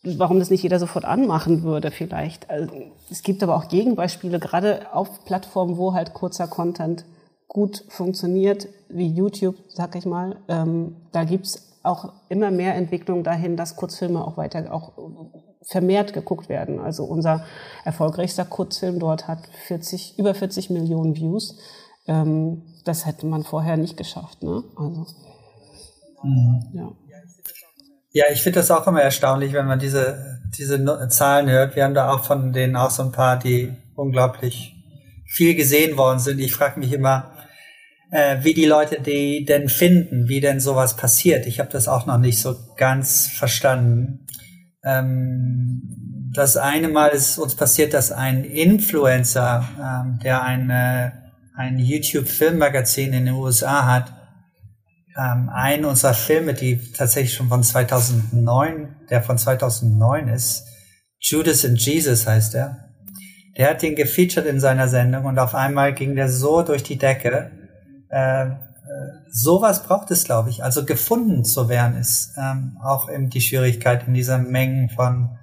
warum das nicht jeder sofort anmachen würde vielleicht. Also, es gibt aber auch Gegenbeispiele, gerade auf Plattformen, wo halt kurzer Content gut funktioniert, wie YouTube, sag ich mal. Ähm, da gibt's auch immer mehr Entwicklung dahin, dass Kurzfilme auch weiter auch vermehrt geguckt werden. Also unser erfolgreichster Kurzfilm dort hat 40, über 40 Millionen Views. Ähm, das hätte man vorher nicht geschafft. Ne? Also, mhm. ja. Ja, ich finde das auch immer erstaunlich, wenn man diese, diese Zahlen hört. Wir haben da auch von denen auch so ein paar, die unglaublich viel gesehen worden sind. Ich frage mich immer, äh, wie die Leute die denn finden, wie denn sowas passiert. Ich habe das auch noch nicht so ganz verstanden. Ähm, das eine Mal ist uns passiert, dass ein Influencer, ähm, der eine ein YouTube-Filmmagazin in den USA hat, ähm, einen unserer Filme, die tatsächlich schon von 2009, der von 2009 ist, Judas and Jesus heißt er. Der hat den gefeatured in seiner Sendung und auf einmal ging der so durch die Decke. Äh, sowas braucht es, glaube ich. Also gefunden zu werden ist ähm, auch eben die Schwierigkeit in dieser Mengen von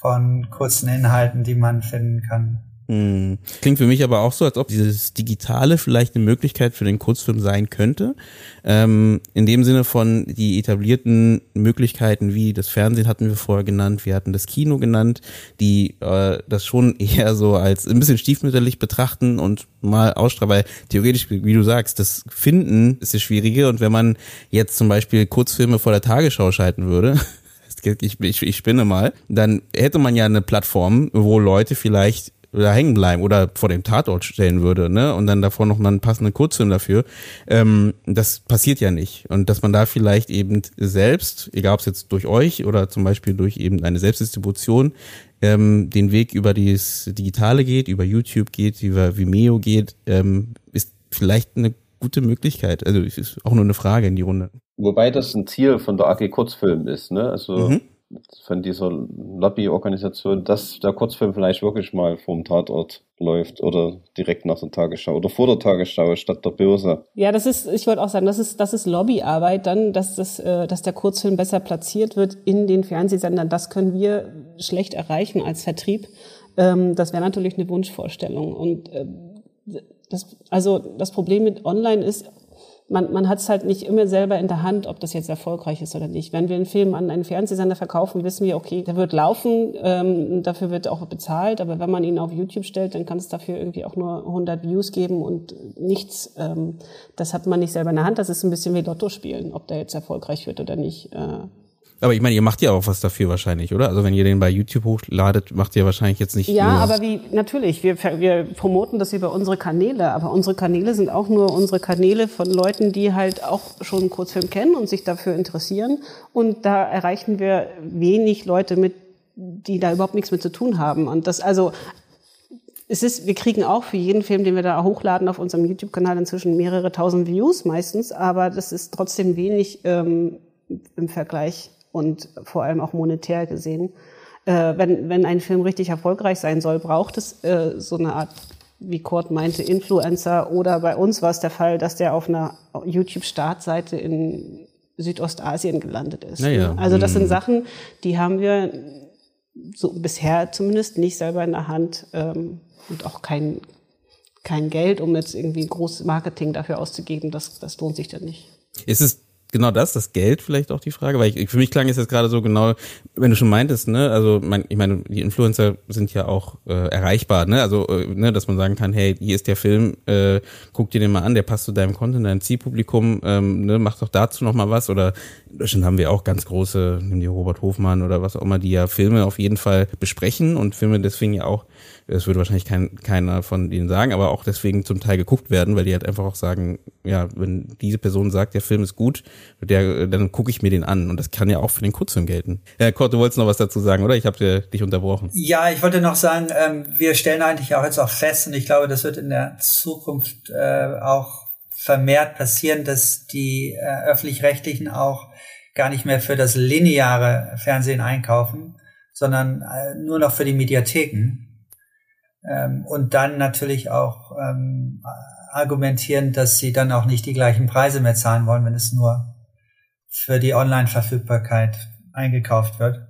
von kurzen Inhalten, die man finden kann. Hm. Klingt für mich aber auch so, als ob dieses Digitale vielleicht eine Möglichkeit für den Kurzfilm sein könnte. Ähm, in dem Sinne von die etablierten Möglichkeiten wie das Fernsehen hatten wir vorher genannt, wir hatten das Kino genannt, die äh, das schon eher so als ein bisschen stiefmütterlich betrachten und mal ausstrahlen, weil theoretisch, wie du sagst, das Finden ist das Schwierige und wenn man jetzt zum Beispiel Kurzfilme vor der Tagesschau schalten würde, ich, ich, ich spinne mal, dann hätte man ja eine Plattform, wo Leute vielleicht da hängen bleiben oder vor dem Tatort stellen würde, ne? Und dann davor noch mal einen passenden Kurzfilm dafür. Ähm, das passiert ja nicht. Und dass man da vielleicht eben selbst, egal ob es jetzt durch euch oder zum Beispiel durch eben eine Selbstdistribution, ähm, den Weg über das Digitale geht, über YouTube geht, über Vimeo geht, ähm, ist vielleicht eine gute Möglichkeit. Also es ist auch nur eine Frage in die Runde. Wobei das ein Ziel von der AG Kurzfilm ist, ne? Also mhm von dieser Lobbyorganisation, dass der Kurzfilm vielleicht wirklich mal vom Tatort läuft oder direkt nach der Tagesschau oder vor der Tagesschau statt der Börse. Ja, das ist, ich wollte auch sagen, das ist, das ist Lobbyarbeit dann, dass das, äh, dass der Kurzfilm besser platziert wird in den Fernsehsendern. Das können wir schlecht erreichen als Vertrieb. Ähm, das wäre natürlich eine Wunschvorstellung und äh, das, also das Problem mit Online ist, man, man hat es halt nicht immer selber in der Hand, ob das jetzt erfolgreich ist oder nicht. Wenn wir einen Film an einen Fernsehsender verkaufen, wissen wir, okay, der wird laufen, ähm, dafür wird auch bezahlt, aber wenn man ihn auf YouTube stellt, dann kann es dafür irgendwie auch nur 100 Views geben und nichts. Ähm, das hat man nicht selber in der Hand. Das ist ein bisschen wie Lotto spielen, ob der jetzt erfolgreich wird oder nicht. Äh, aber ich meine, ihr macht ja auch was dafür wahrscheinlich, oder? Also wenn ihr den bei YouTube hochladet, macht ihr wahrscheinlich jetzt nicht. Ja, aber wie, natürlich, wir, wir promoten das über unsere Kanäle, aber unsere Kanäle sind auch nur unsere Kanäle von Leuten, die halt auch schon einen Kurzfilm kennen und sich dafür interessieren. Und da erreichen wir wenig Leute mit, die da überhaupt nichts mit zu tun haben. Und das, also, es ist, wir kriegen auch für jeden Film, den wir da hochladen auf unserem YouTube-Kanal inzwischen mehrere tausend Views meistens, aber das ist trotzdem wenig ähm, im Vergleich und vor allem auch monetär gesehen. Äh, wenn, wenn ein Film richtig erfolgreich sein soll, braucht es äh, so eine Art, wie Kurt meinte, Influencer oder bei uns war es der Fall, dass der auf einer YouTube-Startseite in Südostasien gelandet ist. Naja. Also das sind hm. Sachen, die haben wir so bisher zumindest nicht selber in der Hand ähm, und auch kein, kein Geld, um jetzt irgendwie großes Marketing dafür auszugeben. Das, das lohnt sich dann nicht. Ist es genau das, das Geld vielleicht auch die Frage, weil ich, für mich klang es jetzt gerade so genau, wenn du schon meintest, ne, also mein, ich meine, die Influencer sind ja auch äh, erreichbar, ne, also äh, ne, dass man sagen kann, hey, hier ist der Film, äh, guck dir den mal an, der passt zu deinem Content, deinem Zielpublikum, ähm, ne, mach doch dazu noch mal was oder Deutschland haben wir auch ganz große, nimm die Robert Hofmann oder was auch immer, die ja Filme auf jeden Fall besprechen und Filme deswegen ja auch das würde wahrscheinlich kein, keiner von ihnen sagen, aber auch deswegen zum Teil geguckt werden, weil die halt einfach auch sagen, ja, wenn diese Person sagt, der Film ist gut, der, dann gucke ich mir den an. Und das kann ja auch für den Kurzfilm gelten. Herr Kurt, du wolltest noch was dazu sagen, oder? Ich habe dich unterbrochen. Ja, ich wollte noch sagen, ähm, wir stellen eigentlich auch jetzt auch fest, und ich glaube, das wird in der Zukunft äh, auch vermehrt passieren, dass die äh, öffentlich-rechtlichen auch gar nicht mehr für das lineare Fernsehen einkaufen, sondern äh, nur noch für die Mediatheken. Ähm, und dann natürlich auch ähm, argumentieren, dass sie dann auch nicht die gleichen Preise mehr zahlen wollen, wenn es nur für die Online-Verfügbarkeit eingekauft wird.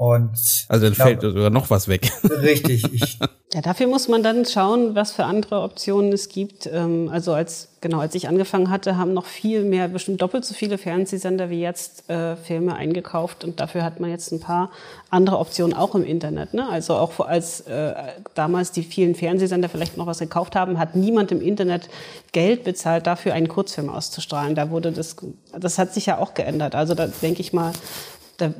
Und also dann glaube, fällt sogar noch was weg. Richtig. Ich ja, dafür muss man dann schauen, was für andere Optionen es gibt. Ähm, also als genau als ich angefangen hatte, haben noch viel mehr, bestimmt doppelt so viele Fernsehsender wie jetzt äh, Filme eingekauft und dafür hat man jetzt ein paar andere Optionen auch im Internet. Ne? Also auch als äh, damals die vielen Fernsehsender vielleicht noch was gekauft haben, hat niemand im Internet Geld bezahlt, dafür einen Kurzfilm auszustrahlen. Da wurde das, das hat sich ja auch geändert. Also da denke ich mal, da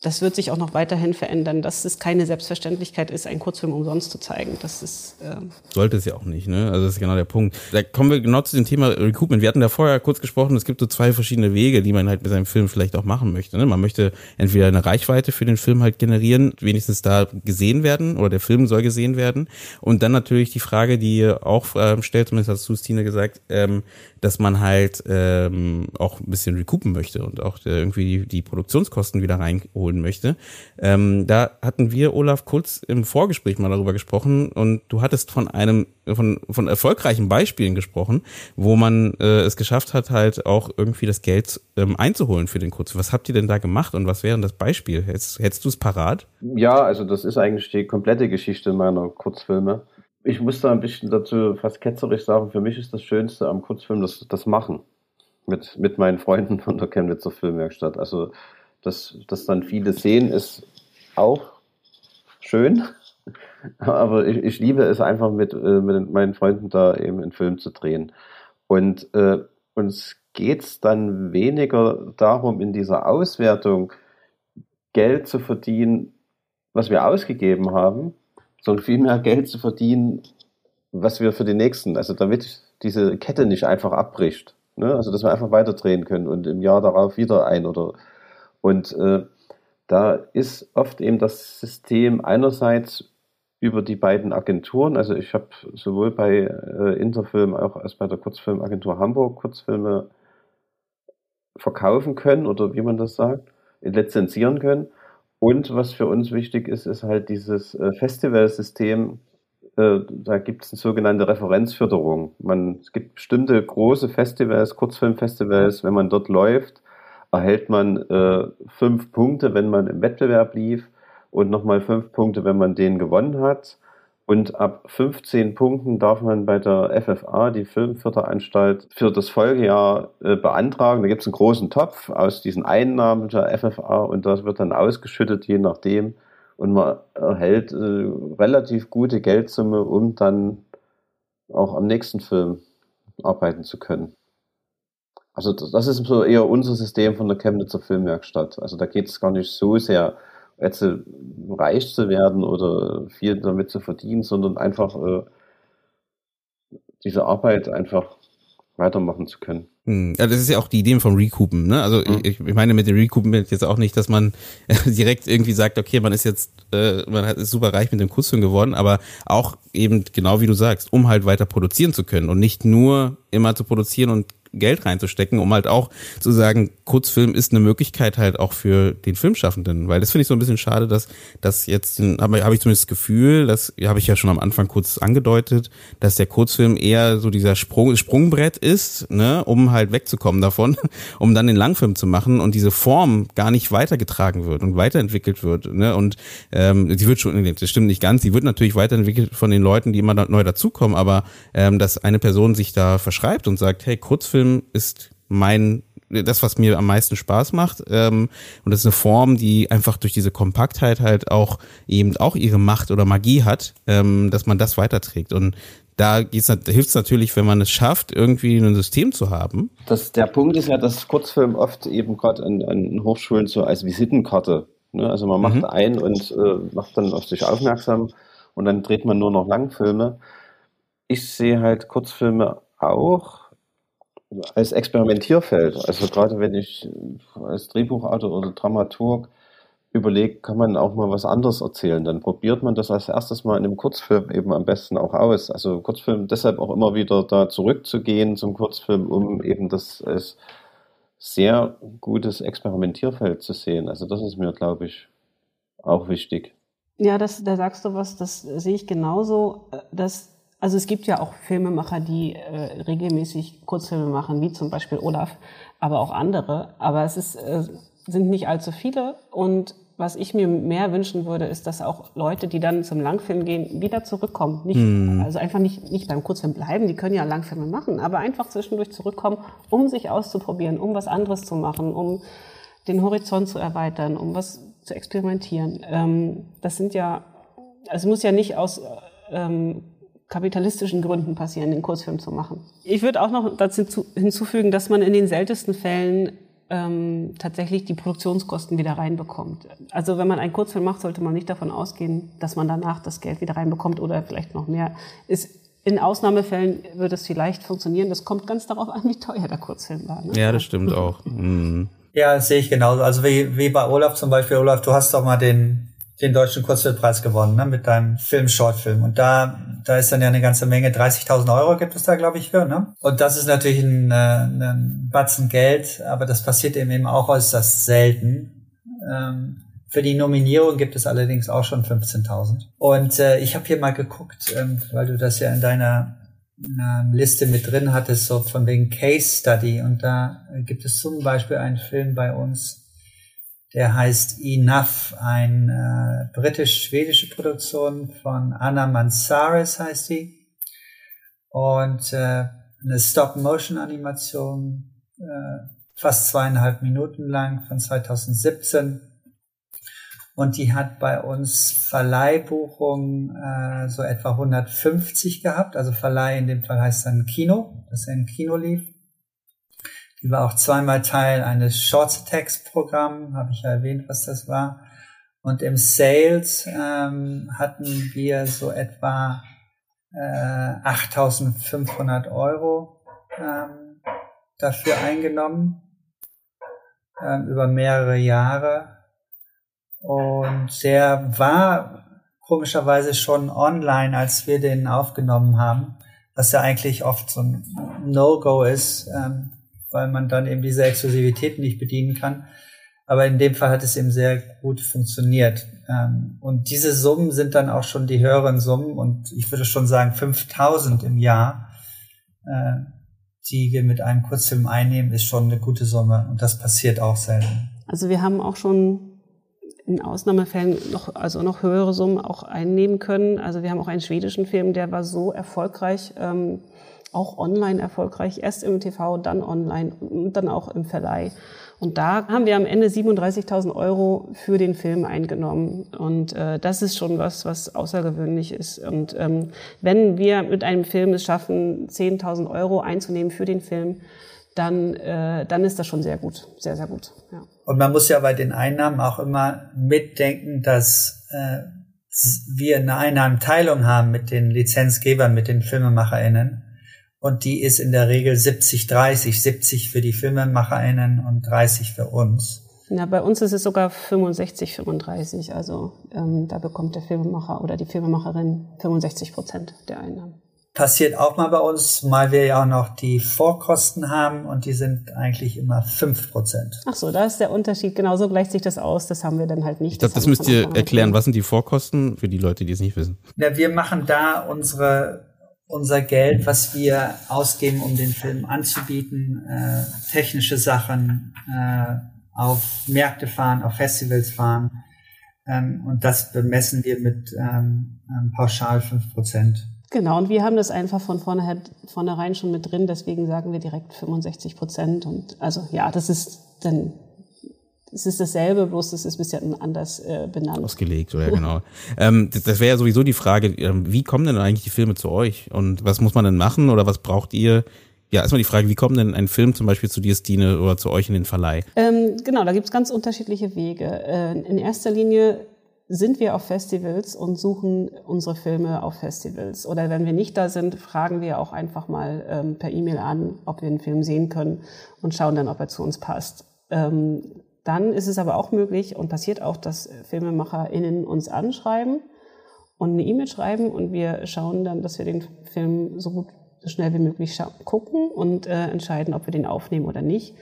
das wird sich auch noch weiterhin verändern, dass es keine Selbstverständlichkeit ist, einen Kurzfilm umsonst zu zeigen. Das ist ähm sollte es ja auch nicht, ne? Also das ist genau der Punkt. Da kommen wir genau zu dem Thema Recoupment. Wir hatten da vorher kurz gesprochen. Es gibt so zwei verschiedene Wege, die man halt mit seinem Film vielleicht auch machen möchte. Ne? Man möchte entweder eine Reichweite für den Film halt generieren, wenigstens da gesehen werden oder der Film soll gesehen werden. Und dann natürlich die Frage, die ihr auch ähm, stellt, zumindest hast du Stine gesagt, ähm, dass man halt ähm, auch ein bisschen recoupen möchte und auch äh, irgendwie die, die Produktionskosten wieder reinholen möchte. Ähm, da hatten wir, Olaf, kurz im Vorgespräch mal darüber gesprochen und du hattest von einem, von, von erfolgreichen Beispielen gesprochen, wo man äh, es geschafft hat, halt auch irgendwie das Geld ähm, einzuholen für den Kurzfilm. Was habt ihr denn da gemacht und was wäre das Beispiel? Hättest, hättest du es parat? Ja, also das ist eigentlich die komplette Geschichte meiner Kurzfilme ich muss da ein bisschen dazu fast ketzerisch sagen, für mich ist das Schönste am Kurzfilm das, das Machen. Mit, mit meinen Freunden von der Chemnitzer Filmwerkstatt. Also, dass, dass dann viele sehen, ist auch schön. Aber ich, ich liebe es einfach mit, äh, mit meinen Freunden da eben einen Film zu drehen. Und äh, uns geht es dann weniger darum, in dieser Auswertung Geld zu verdienen, was wir ausgegeben haben, sondern viel mehr Geld zu verdienen, was wir für die nächsten, also damit diese Kette nicht einfach abbricht. Ne? Also dass wir einfach weiter drehen können und im Jahr darauf wieder ein oder und äh, da ist oft eben das System einerseits über die beiden Agenturen, also ich habe sowohl bei äh, Interfilm auch als bei der Kurzfilmagentur Hamburg Kurzfilme verkaufen können oder wie man das sagt, lizenzieren können. Und was für uns wichtig ist, ist halt dieses äh, Festivalsystem. Äh, da gibt es eine sogenannte Referenzförderung. Man, es gibt bestimmte große Festivals, Kurzfilmfestivals. Wenn man dort läuft, erhält man äh, fünf Punkte, wenn man im Wettbewerb lief und nochmal fünf Punkte, wenn man den gewonnen hat. Und ab 15 Punkten darf man bei der FFA, die Filmförderanstalt, für das Folgejahr äh, beantragen. Da gibt es einen großen Topf aus diesen Einnahmen der FFA und das wird dann ausgeschüttet, je nachdem. Und man erhält äh, relativ gute Geldsumme, um dann auch am nächsten Film arbeiten zu können. Also das ist so eher unser System von der Chemnitzer Filmwerkstatt. Also da geht es gar nicht so sehr jetzt äh, reich zu werden oder viel damit zu verdienen, sondern einfach äh, diese Arbeit einfach weitermachen zu können. Hm. Ja, das ist ja auch die Idee vom Recoupen. Ne? Also mhm. ich, ich meine mit dem Recoupen jetzt auch nicht, dass man direkt irgendwie sagt, okay, man ist jetzt, äh, man ist super reich mit dem Kurzfilm geworden, aber auch eben genau wie du sagst, um halt weiter produzieren zu können und nicht nur immer zu produzieren und Geld reinzustecken, um halt auch zu sagen, Kurzfilm ist eine Möglichkeit halt auch für den Filmschaffenden, weil das finde ich so ein bisschen schade, dass das jetzt, habe hab ich zumindest das Gefühl, das habe ich ja schon am Anfang kurz angedeutet, dass der Kurzfilm eher so dieser Sprung, Sprungbrett ist, ne, um halt wegzukommen davon, um dann den Langfilm zu machen und diese Form gar nicht weitergetragen wird und weiterentwickelt wird, ne, und ähm, sie wird schon, das stimmt nicht ganz, sie wird natürlich weiterentwickelt von den Leuten, die immer neu dazukommen, aber ähm, dass eine Person sich da verschreibt und sagt, hey, Kurzfilm ist mein das, was mir am meisten Spaß macht. Ähm, und das ist eine Form, die einfach durch diese Kompaktheit halt auch eben auch ihre Macht oder Magie hat, ähm, dass man das weiterträgt. Und da, da hilft es natürlich, wenn man es schafft, irgendwie ein System zu haben. Das, der Punkt ist ja, dass Kurzfilm oft eben gerade an, an Hochschulen so als Visitenkarte, ne? also man macht mhm. ein und äh, macht dann auf sich aufmerksam und dann dreht man nur noch Langfilme. Ich sehe halt Kurzfilme auch als Experimentierfeld. Also gerade wenn ich als Drehbuchautor oder Dramaturg überlege, kann man auch mal was anderes erzählen. Dann probiert man das als erstes mal in einem Kurzfilm eben am besten auch aus. Also Kurzfilm deshalb auch immer wieder da zurückzugehen zum Kurzfilm, um eben das als sehr gutes Experimentierfeld zu sehen. Also das ist mir, glaube ich, auch wichtig. Ja, das, da sagst du was, das sehe ich genauso. Dass also es gibt ja auch Filmemacher, die äh, regelmäßig Kurzfilme machen, wie zum Beispiel Olaf, aber auch andere. Aber es ist, äh, sind nicht allzu viele. Und was ich mir mehr wünschen würde, ist, dass auch Leute, die dann zum Langfilm gehen, wieder zurückkommen. Nicht, hm. Also einfach nicht, nicht beim Kurzfilm bleiben, die können ja Langfilme machen, aber einfach zwischendurch zurückkommen, um sich auszuprobieren, um was anderes zu machen, um den Horizont zu erweitern, um was zu experimentieren. Ähm, das sind ja, also es muss ja nicht aus ähm, kapitalistischen Gründen passieren, den Kurzfilm zu machen. Ich würde auch noch dazu hinzufügen, dass man in den seltensten Fällen ähm, tatsächlich die Produktionskosten wieder reinbekommt. Also wenn man einen Kurzfilm macht, sollte man nicht davon ausgehen, dass man danach das Geld wieder reinbekommt oder vielleicht noch mehr. Ist in Ausnahmefällen wird es vielleicht funktionieren. Das kommt ganz darauf an, wie teuer der Kurzfilm war. Ne? Ja, das stimmt auch. Mhm. Ja, das sehe ich genauso. Also wie, wie bei Olaf zum Beispiel. Olaf, du hast doch mal den den deutschen Kurzfilmpreis gewonnen, ne, mit deinem Film, Shortfilm. Und da, da ist dann ja eine ganze Menge, 30.000 Euro gibt es da, glaube ich, für, ne? Und das ist natürlich ein, äh, ein Batzen Geld, aber das passiert eben eben auch äußerst selten. Ähm, für die Nominierung gibt es allerdings auch schon 15.000. Und äh, ich habe hier mal geguckt, ähm, weil du das ja in deiner äh, Liste mit drin hattest, so von wegen Case Study. Und da gibt es zum Beispiel einen Film bei uns, der heißt Enough, eine äh, britisch-schwedische Produktion von Anna Mansares heißt sie. Und äh, eine Stop-Motion-Animation, äh, fast zweieinhalb Minuten lang von 2017. Und die hat bei uns Verleihbuchungen äh, so etwa 150 gehabt. Also Verleih in dem Fall heißt dann Kino, dass er im Kino lief. Die war auch zweimal Teil eines Short Text Programm, habe ich ja erwähnt, was das war. Und im Sales ähm, hatten wir so etwa äh, 8.500 Euro ähm, dafür eingenommen ähm, über mehrere Jahre. Und der war komischerweise schon online, als wir den aufgenommen haben, was ja eigentlich oft so ein No-Go ist. Ähm, weil man dann eben diese Exklusivität nicht bedienen kann. Aber in dem Fall hat es eben sehr gut funktioniert. Ähm, und diese Summen sind dann auch schon die höheren Summen und ich würde schon sagen 5000 im Jahr, äh, die wir mit einem Kurzfilm einnehmen, ist schon eine gute Summe und das passiert auch selten. Also wir haben auch schon in Ausnahmefällen noch, also noch höhere Summen auch einnehmen können. Also wir haben auch einen schwedischen Film, der war so erfolgreich, ähm, auch online erfolgreich, erst im TV, dann online und dann auch im Verleih. Und da haben wir am Ende 37.000 Euro für den Film eingenommen. Und äh, das ist schon was, was außergewöhnlich ist. Und ähm, wenn wir mit einem Film es schaffen, 10.000 Euro einzunehmen für den Film, dann, äh, dann ist das schon sehr gut, sehr, sehr gut. Ja. Und man muss ja bei den Einnahmen auch immer mitdenken, dass äh, wir eine Einnahmenteilung haben mit den Lizenzgebern, mit den FilmemacherInnen und die ist in der Regel 70-30, 70 für die FilmemacherInnen und 30 für uns. Na, bei uns ist es sogar 65, 35. Also ähm, da bekommt der Filmemacher oder die Filmemacherin 65 Prozent der Einnahmen. Passiert auch mal bei uns, mal wir ja auch noch die Vorkosten haben und die sind eigentlich immer 5 Prozent. Ach so, da ist der Unterschied. Genau so gleicht sich das aus. Das haben wir dann halt nicht. Ich glaube, das, das müsst ihr erklären. Was sind die Vorkosten für die Leute, die es nicht wissen? Na, wir machen da unsere unser Geld, was wir ausgeben, um den Film anzubieten, äh, technische Sachen, äh, auf Märkte fahren, auf Festivals fahren. Ähm, und das bemessen wir mit ähm, ähm pauschal fünf Prozent. Genau, und wir haben das einfach von vornherein, vornherein schon mit drin, deswegen sagen wir direkt 65 Prozent. Und also ja, das ist dann es ist dasselbe, bloß es ist ein bisschen anders äh, benannt. Ausgelegt, oder genau. ähm, das das wäre ja sowieso die Frage, ähm, wie kommen denn eigentlich die Filme zu euch? Und was muss man denn machen oder was braucht ihr? Ja, erstmal die Frage, wie kommt denn ein Film zum Beispiel zu dir, Stine, oder zu euch in den Verleih? Ähm, genau, da gibt's ganz unterschiedliche Wege. Äh, in erster Linie sind wir auf Festivals und suchen unsere Filme auf Festivals. Oder wenn wir nicht da sind, fragen wir auch einfach mal ähm, per E-Mail an, ob wir einen Film sehen können und schauen dann, ob er zu uns passt. Ähm, dann ist es aber auch möglich und passiert auch, dass FilmemacherInnen uns anschreiben und eine E-Mail schreiben und wir schauen dann, dass wir den Film so gut, so schnell wie möglich gucken und äh, entscheiden, ob wir den aufnehmen oder nicht.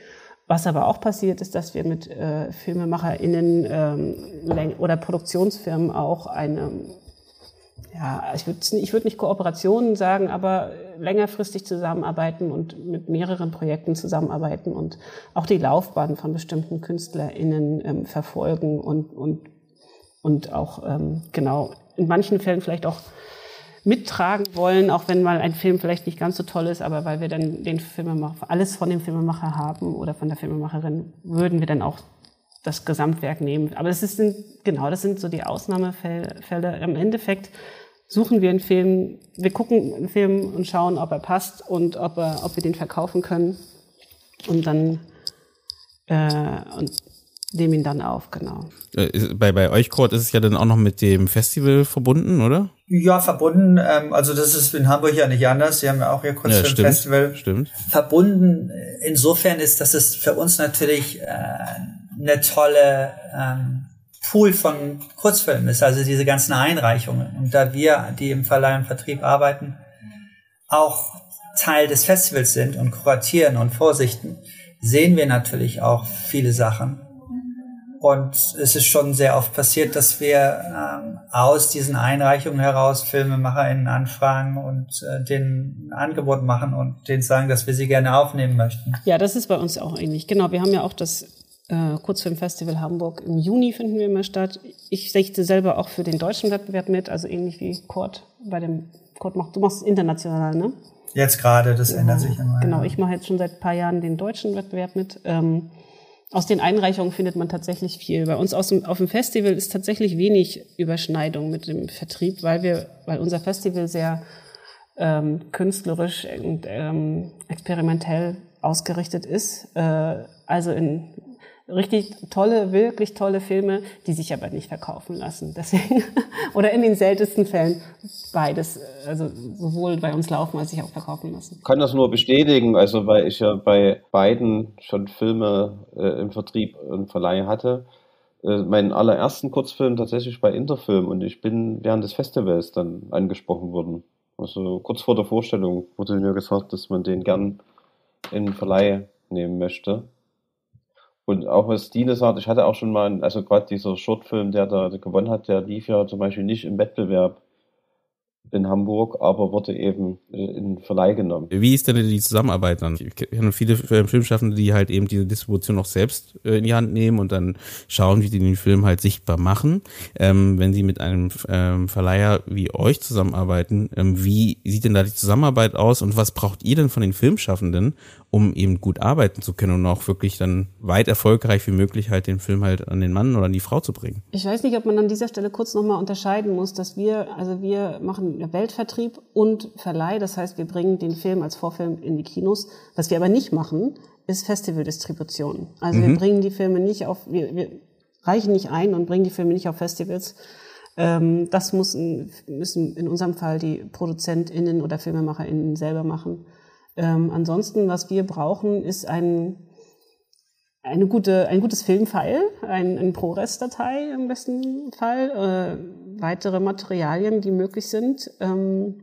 Was aber auch passiert, ist, dass wir mit äh, FilmemacherInnen ähm, oder Produktionsfirmen auch eine, ja, ich würde ich würd nicht Kooperationen sagen, aber längerfristig zusammenarbeiten und mit mehreren Projekten zusammenarbeiten und auch die Laufbahn von bestimmten KünstlerInnen ähm, verfolgen und, und, und auch ähm, genau in manchen Fällen vielleicht auch mittragen wollen, auch wenn mal ein Film vielleicht nicht ganz so toll ist, aber weil wir dann den Filmemacher, alles von dem Filmemacher haben oder von der Filmemacherin, würden wir dann auch das Gesamtwerk nehmen. Aber das ist genau, das sind so die Ausnahmefälle. Im Endeffekt suchen wir einen Film, wir gucken einen Film und schauen, ob er passt und ob, er, ob wir den verkaufen können. Und dann äh, und nehmen ihn dann auf, genau. Äh, bei, bei euch, Kurt, ist es ja dann auch noch mit dem Festival verbunden, oder? Ja, verbunden. Ähm, also das ist in Hamburg ja nicht anders. Sie haben ja auch ihr Kurzfilmfestival. Ja, stimmt, stimmt. Verbunden insofern ist, dass es für uns natürlich äh, eine tolle ähm, Pool von Kurzfilmen ist, also diese ganzen Einreichungen. Und da wir, die im Verleih und Vertrieb arbeiten, auch Teil des Festivals sind und kuratieren und vorsichten, sehen wir natürlich auch viele Sachen. Und es ist schon sehr oft passiert, dass wir ähm, aus diesen Einreichungen heraus FilmemacherInnen anfragen und äh, den Angebot machen und denen sagen, dass wir sie gerne aufnehmen möchten. Ja, das ist bei uns auch ähnlich. Genau, wir haben ja auch das äh, Kurzfilmfestival Hamburg im Juni finden wir immer statt. Ich sechte selber auch für den deutschen Wettbewerb mit, also ähnlich wie Kurt bei dem Kurt macht, du machst international, ne? Jetzt gerade, das ja, ändert sich immer. Genau, ich mache jetzt schon seit ein paar Jahren den deutschen Wettbewerb mit. Ähm, aus den Einreichungen findet man tatsächlich viel. Bei uns dem, auf dem Festival ist tatsächlich wenig Überschneidung mit dem Vertrieb, weil wir, weil unser Festival sehr ähm, künstlerisch und ähm, experimentell ausgerichtet ist. Äh, also in richtig tolle, wirklich tolle Filme, die sich aber nicht verkaufen lassen. Deswegen, oder in den seltensten Fällen beides, also sowohl bei uns laufen als sich auch verkaufen lassen. Ich kann das nur bestätigen, also weil ich ja bei beiden schon Filme äh, im Vertrieb und Verleih hatte. Äh, meinen allerersten Kurzfilm tatsächlich bei Interfilm und ich bin während des Festivals dann angesprochen worden. Also kurz vor der Vorstellung wurde mir gesagt, dass man den gern in Verleih nehmen möchte. Und auch was Stine sagt, ich hatte auch schon mal, also gerade dieser Shortfilm, der da gewonnen hat, der lief ja zum Beispiel nicht im Wettbewerb in Hamburg, aber wurde eben in Verleih genommen. Wie ist denn die Zusammenarbeit dann? Ich kenne viele Filmschaffende, die halt eben diese Distribution noch selbst äh, in die Hand nehmen und dann schauen, wie die den Film halt sichtbar machen. Ähm, wenn sie mit einem ähm, Verleiher wie euch zusammenarbeiten, ähm, wie sieht denn da die Zusammenarbeit aus und was braucht ihr denn von den Filmschaffenden, um eben gut arbeiten zu können und auch wirklich dann weit erfolgreich wie möglich halt den Film halt an den Mann oder an die Frau zu bringen? Ich weiß nicht, ob man an dieser Stelle kurz nochmal unterscheiden muss, dass wir, also wir machen Weltvertrieb und Verleih. Das heißt, wir bringen den Film als Vorfilm in die Kinos. Was wir aber nicht machen, ist Festivaldistribution. Also mhm. wir bringen die Filme nicht auf, wir, wir reichen nicht ein und bringen die Filme nicht auf Festivals. Ähm, das müssen, müssen in unserem Fall die ProduzentInnen oder FilmemacherInnen selber machen. Ähm, ansonsten, was wir brauchen, ist ein, eine gute, ein gutes Filmfile, ein, ein ProRes-Datei im besten Fall, äh, weitere Materialien, die möglich sind. Ähm,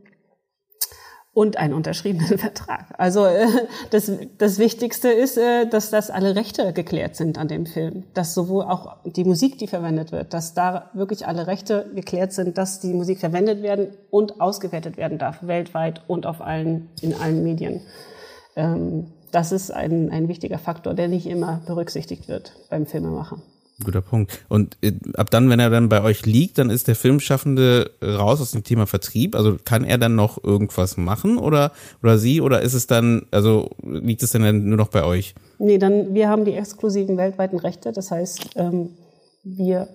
und einen unterschriebenen Vertrag. Also äh, das, das Wichtigste ist, äh, dass das alle Rechte geklärt sind an dem Film, dass sowohl auch die Musik, die verwendet wird, dass da wirklich alle Rechte geklärt sind, dass die Musik verwendet werden und ausgewertet werden darf weltweit und auf allen in allen Medien. Ähm, das ist ein, ein wichtiger Faktor, der nicht immer berücksichtigt wird beim Filmemachen. Guter Punkt. Und äh, ab dann, wenn er dann bei euch liegt, dann ist der Filmschaffende raus aus dem Thema Vertrieb. Also kann er dann noch irgendwas machen oder oder sie oder ist es dann, also liegt es dann nur noch bei euch? Nee, dann wir haben die exklusiven weltweiten Rechte. Das heißt, ähm, wir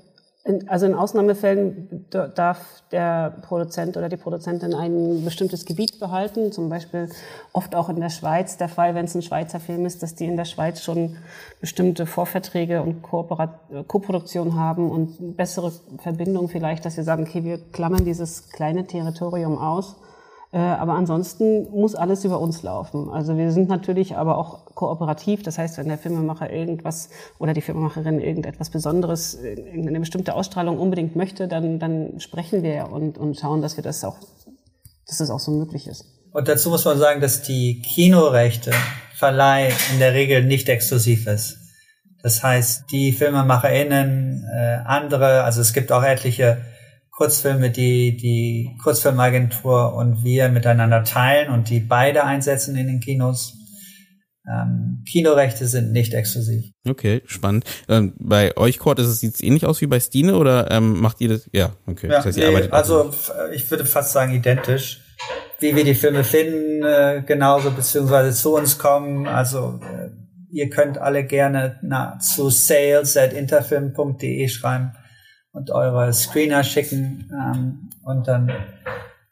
also in Ausnahmefällen darf der Produzent oder die Produzentin ein bestimmtes Gebiet behalten, zum Beispiel oft auch in der Schweiz der Fall, wenn es ein Schweizer Film ist, dass die in der Schweiz schon bestimmte Vorverträge und Koproduktion haben und bessere Verbindungen vielleicht, dass wir sagen, okay, wir klammern dieses kleine Territorium aus. äh, aber ansonsten muss alles über uns laufen. Also wir sind natürlich aber auch kooperativ. Das heißt, wenn der Filmemacher irgendwas oder die Filmemacherin irgendetwas Besonderes, irgendeine bestimmte Ausstrahlung unbedingt möchte, dann, dann sprechen wir und, und schauen, dass wir das auch, dass das auch so möglich ist. Und dazu muss man sagen, dass die Kinorechte Verleih in der Regel nicht exklusiv ist. Das heißt, die FilmemacherInnen, äh, andere, also es gibt auch etliche Kurzfilme, die die Kurzfilmagentur und wir miteinander teilen und die beide einsetzen in den Kinos. Ähm, Kinorechte sind nicht exklusiv. Okay, spannend. Ähm, bei euch, Kurt, ist es ähnlich aus wie bei Stine oder ähm, macht ihr das? Ja, okay. Ja, das heißt, ihr nee, also ich würde fast sagen identisch. Wie wir die Filme finden, äh, genauso beziehungsweise zu uns kommen. Also äh, ihr könnt alle gerne na, zu sales at interfilm.de schreiben und eure Screener schicken ähm, und dann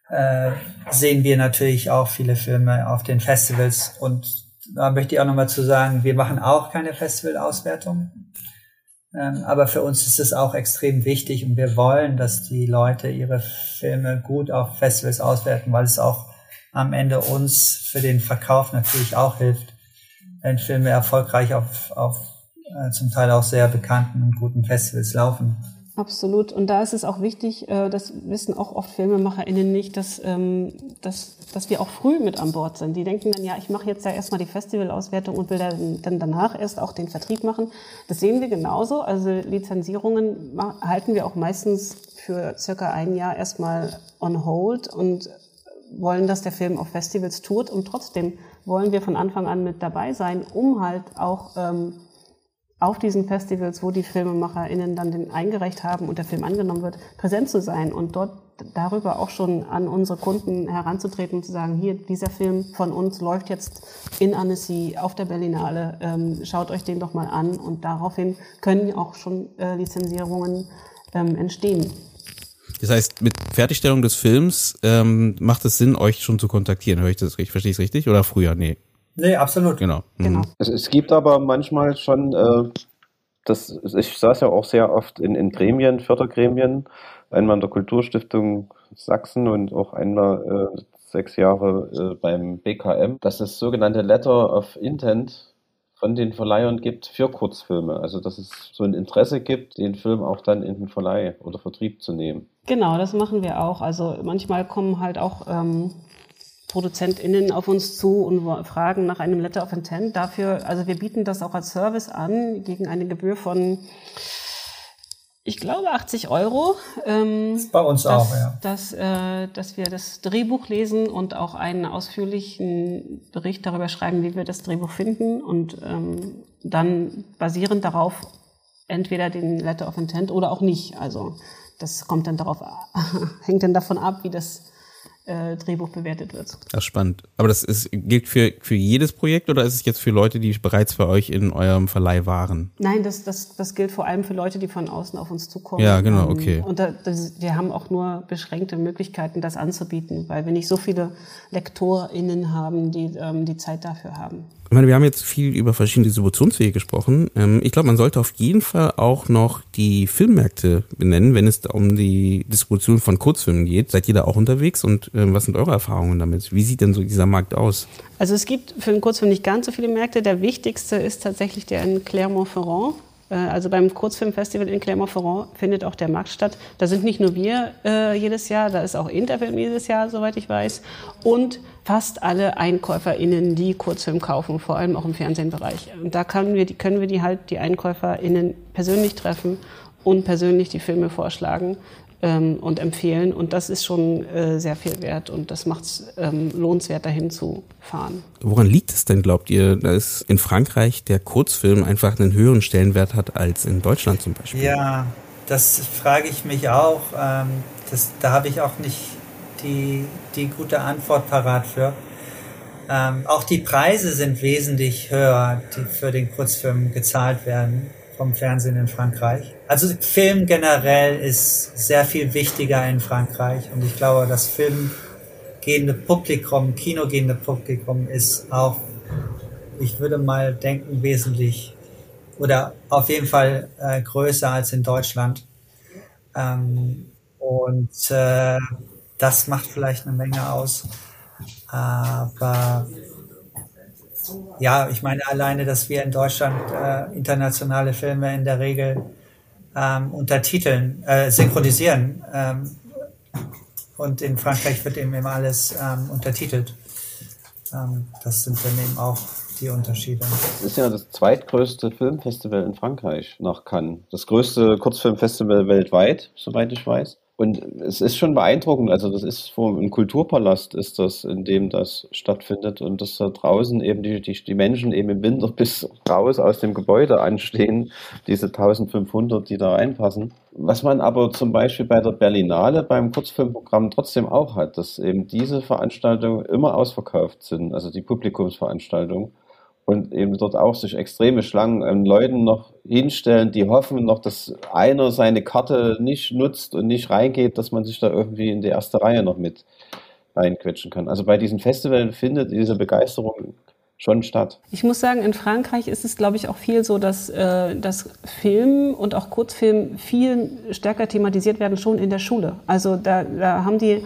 äh, sehen wir natürlich auch viele Filme auf den Festivals und da möchte ich auch nochmal zu sagen, wir machen auch keine Festivalauswertung. Ähm, aber für uns ist es auch extrem wichtig und wir wollen, dass die Leute ihre Filme gut auf Festivals auswerten, weil es auch am Ende uns für den Verkauf natürlich auch hilft, wenn Filme erfolgreich auf, auf äh, zum Teil auch sehr bekannten und guten Festivals laufen. Absolut. Und da ist es auch wichtig, äh, das wissen auch oft FilmemacherInnen nicht, dass, ähm, dass, dass wir auch früh mit an Bord sind. Die denken dann, ja, ich mache jetzt ja erstmal die Festivalauswertung und will dann, danach erst auch den Vertrieb machen. Das sehen wir genauso. Also Lizenzierungen halten wir auch meistens für circa ein Jahr erstmal on hold und wollen, dass der Film auf Festivals tut. Und trotzdem wollen wir von Anfang an mit dabei sein, um halt auch ähm, auf diesen Festivals, wo die FilmemacherInnen dann den eingereicht haben und der Film angenommen wird, präsent zu sein und dort darüber auch schon an unsere Kunden heranzutreten und zu sagen, hier, dieser Film von uns läuft jetzt in Annecy auf der Berlinale, ähm, schaut euch den doch mal an und daraufhin können auch schon äh, Lizenzierungen ähm, entstehen. Das heißt, mit Fertigstellung des Films ähm, macht es Sinn, euch schon zu kontaktieren. Höre ich das richtig? Verstehe ich es richtig? Oder früher? Nee. Nee, absolut. Genau. genau. Es, es, gibt aber manchmal schon, äh, das, ich saß ja auch sehr oft in, in Gremien, Fördergremien, einmal in der Kulturstiftung Sachsen und auch einmal äh, sechs Jahre äh, beim BKM, dass es sogenannte Letter of Intent von den Verleihern gibt für Kurzfilme. Also dass es so ein Interesse gibt, den Film auch dann in den Verleih oder Vertrieb zu nehmen. Genau, das machen wir auch. Also manchmal kommen halt auch ähm, ProduzentInnen auf uns zu und fragen nach einem Letter of Intent. Dafür, also wir bieten das auch als Service an, gegen eine Gebühr von, ich glaube, 80 Euro. Ähm, Bei uns dass, auch, ja. Dass, äh, dass wir das Drehbuch lesen und auch einen ausführlichen Bericht darüber schreiben, wie wir das Drehbuch finden und ähm, dann basierend darauf entweder den Letter of Intent oder auch nicht. Also das kommt dann darauf, hängt dann davon ab, wie das äh, Drehbuch bewertet wird. Das ist spannend. Aber das ist, gilt für, für jedes Projekt oder ist es jetzt für Leute, die bereits bei euch in eurem Verleih waren? Nein, das, das, das gilt vor allem für Leute, die von außen auf uns zukommen. Ja, genau, ähm, okay. Und da, das, wir haben auch nur beschränkte Möglichkeiten, das anzubieten, weil wir nicht so viele LektorInnen haben, die ähm, die Zeit dafür haben. Ich meine, wir haben jetzt viel über verschiedene Distributionswege gesprochen. Ähm, ich glaube, man sollte auf jeden Fall auch noch die Filmmärkte benennen, wenn es um die Distribution von Kurzfilmen geht. Seid ihr da auch unterwegs und ähm, was sind eure Erfahrungen damit? Wie sieht denn so dieser Markt aus? Also es gibt für den Kurzfilm nicht ganz so viele Märkte. Der wichtigste ist tatsächlich der in Clermont-Ferrand. Äh, also beim Kurzfilmfestival in Clermont-Ferrand findet auch der Markt statt. Da sind nicht nur wir äh, jedes Jahr, da ist auch Interfilm jedes Jahr, soweit ich weiß. Und fast alle EinkäuferInnen, die Kurzfilm kaufen, vor allem auch im Fernsehbereich. Und da können wir, die, können wir die halt, die EinkäuferInnen persönlich treffen und persönlich die Filme vorschlagen. ähm, und empfehlen. Und das ist schon äh, sehr viel wert und das macht es ähm, lohnenswert, dahin zu fahren. Woran liegt es denn, glaubt ihr, dass in Frankreich der Kurzfilm einfach einen höheren Stellenwert hat als in Deutschland zum Beispiel? Ja, das frage ich mich auch. Ähm, das, da habe ich auch nicht die, die gute Antwort parat für. Ähm, auch die Preise sind wesentlich höher, die für den Kurzfilm gezahlt werden vom Fernsehen in Frankreich. Also Film generell ist sehr viel wichtiger in Frankreich und ich glaube, das filmgehende Publikum, kinogehende Publikum ist auch, ich würde mal denken, wesentlich oder auf jeden Fall äh, größer als in Deutschland. Ähm, und äh, das macht vielleicht eine Menge aus. Aber ja, ich meine alleine, dass wir in Deutschland äh, internationale Filme in der Regel ähm, untertiteln, äh, synchronisieren. Ähm, und in Frankreich wird eben immer alles ähm, untertitelt. Ähm, das sind dann eben auch die Unterschiede. Es ist ja das zweitgrößte Filmfestival in Frankreich nach Cannes. Das größte Kurzfilmfestival weltweit, soweit ich weiß. Und es ist schon beeindruckend, also das ist vor ein Kulturpalast ist das, in dem das stattfindet. Und dass da draußen eben die, die, die Menschen eben im Winter bis raus aus dem Gebäude anstehen, diese 1500, die da reinpassen. Was man aber zum Beispiel bei der Berlinale beim Kurzfilmprogramm trotzdem auch hat, dass eben diese Veranstaltungen immer ausverkauft sind, also die Publikumsveranstaltungen und eben dort auch sich extreme Schlangen an Leuten noch hinstellen, die hoffen noch, dass einer seine Karte nicht nutzt und nicht reingeht, dass man sich da irgendwie in die erste Reihe noch mit reinquetschen kann. Also bei diesen Festivals findet diese Begeisterung schon statt. Ich muss sagen, in Frankreich ist es, glaube ich, auch viel so, dass, äh, dass Film und auch Kurzfilm viel stärker thematisiert werden, schon in der Schule. Also da, da haben die,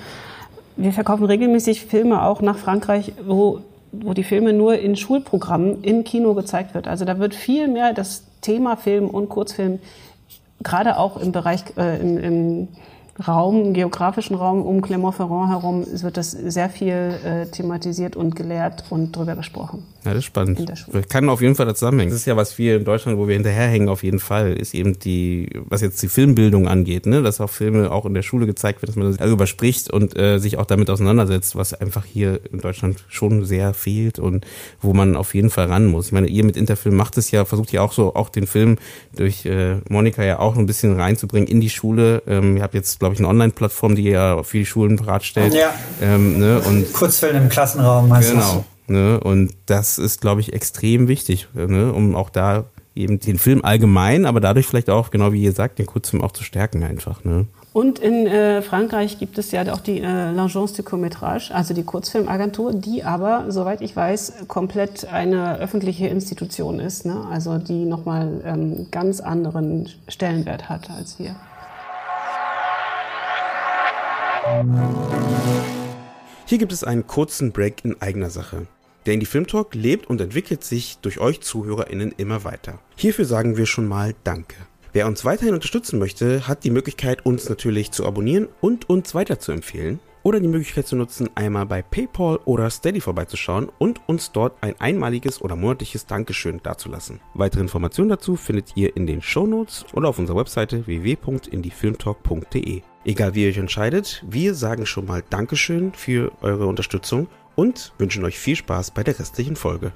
wir verkaufen regelmäßig Filme auch nach Frankreich, wo wo die Filme nur in Schulprogrammen im Kino gezeigt wird. Also da wird viel mehr das Thema Film und Kurzfilm gerade auch im Bereich äh, im, im Raum, geografischen Raum um Clermont-Ferrand herum wird das sehr viel äh, thematisiert und gelehrt und drüber gesprochen. Ja, das ist spannend. Kann auf jeden Fall das zusammenhängen. Das ist ja, was wir in Deutschland, wo wir hinterherhängen, auf jeden Fall, ist eben die, was jetzt die Filmbildung angeht, ne, dass auch Filme auch in der Schule gezeigt werden, dass man darüber spricht und äh, sich auch damit auseinandersetzt, was einfach hier in Deutschland schon sehr fehlt und wo man auf jeden Fall ran muss. Ich meine, ihr mit Interfilm macht es ja, versucht ja auch so, auch den Film durch äh, Monika ja auch ein bisschen reinzubringen in die Schule. Ähm, ihr habt jetzt, glaube ich, eine Online-Plattform, die ja für die Schulen bereitstellt. Ja. Ähm, ne, und Kurzfilm im Klassenraum meistens. Genau. Ne? Und das ist, glaube ich, extrem wichtig, ne? um auch da eben den Film allgemein, aber dadurch vielleicht auch, genau wie ihr sagt, den Kurzfilm auch zu stärken einfach. Ne? Und in äh, Frankreich gibt es ja auch die äh, L'Agence du Court-Métrage, also die Kurzfilmagentur, die aber, soweit ich weiß, komplett eine öffentliche Institution ist, ne? also die nochmal ähm, ganz anderen Stellenwert hat als wir. Hier gibt es einen kurzen Break in eigener Sache. Der Indie Film Talk lebt und entwickelt sich durch euch ZuhörerInnen immer weiter. Hierfür sagen wir schon mal Danke. Wer uns weiterhin unterstützen möchte, hat die Möglichkeit, uns natürlich zu abonnieren und uns weiter zu empfehlen. Oder die Möglichkeit zu nutzen, einmal bei PayPal oder Steady vorbeizuschauen und uns dort ein einmaliges oder monatliches Dankeschön dazulassen. Weitere Informationen dazu findet ihr in den Show Notes oder auf unserer Webseite www.indiefilmtalk.de. Egal wie ihr euch entscheidet, wir sagen schon mal Dankeschön für eure Unterstützung und wünschen euch viel Spaß bei der restlichen Folge.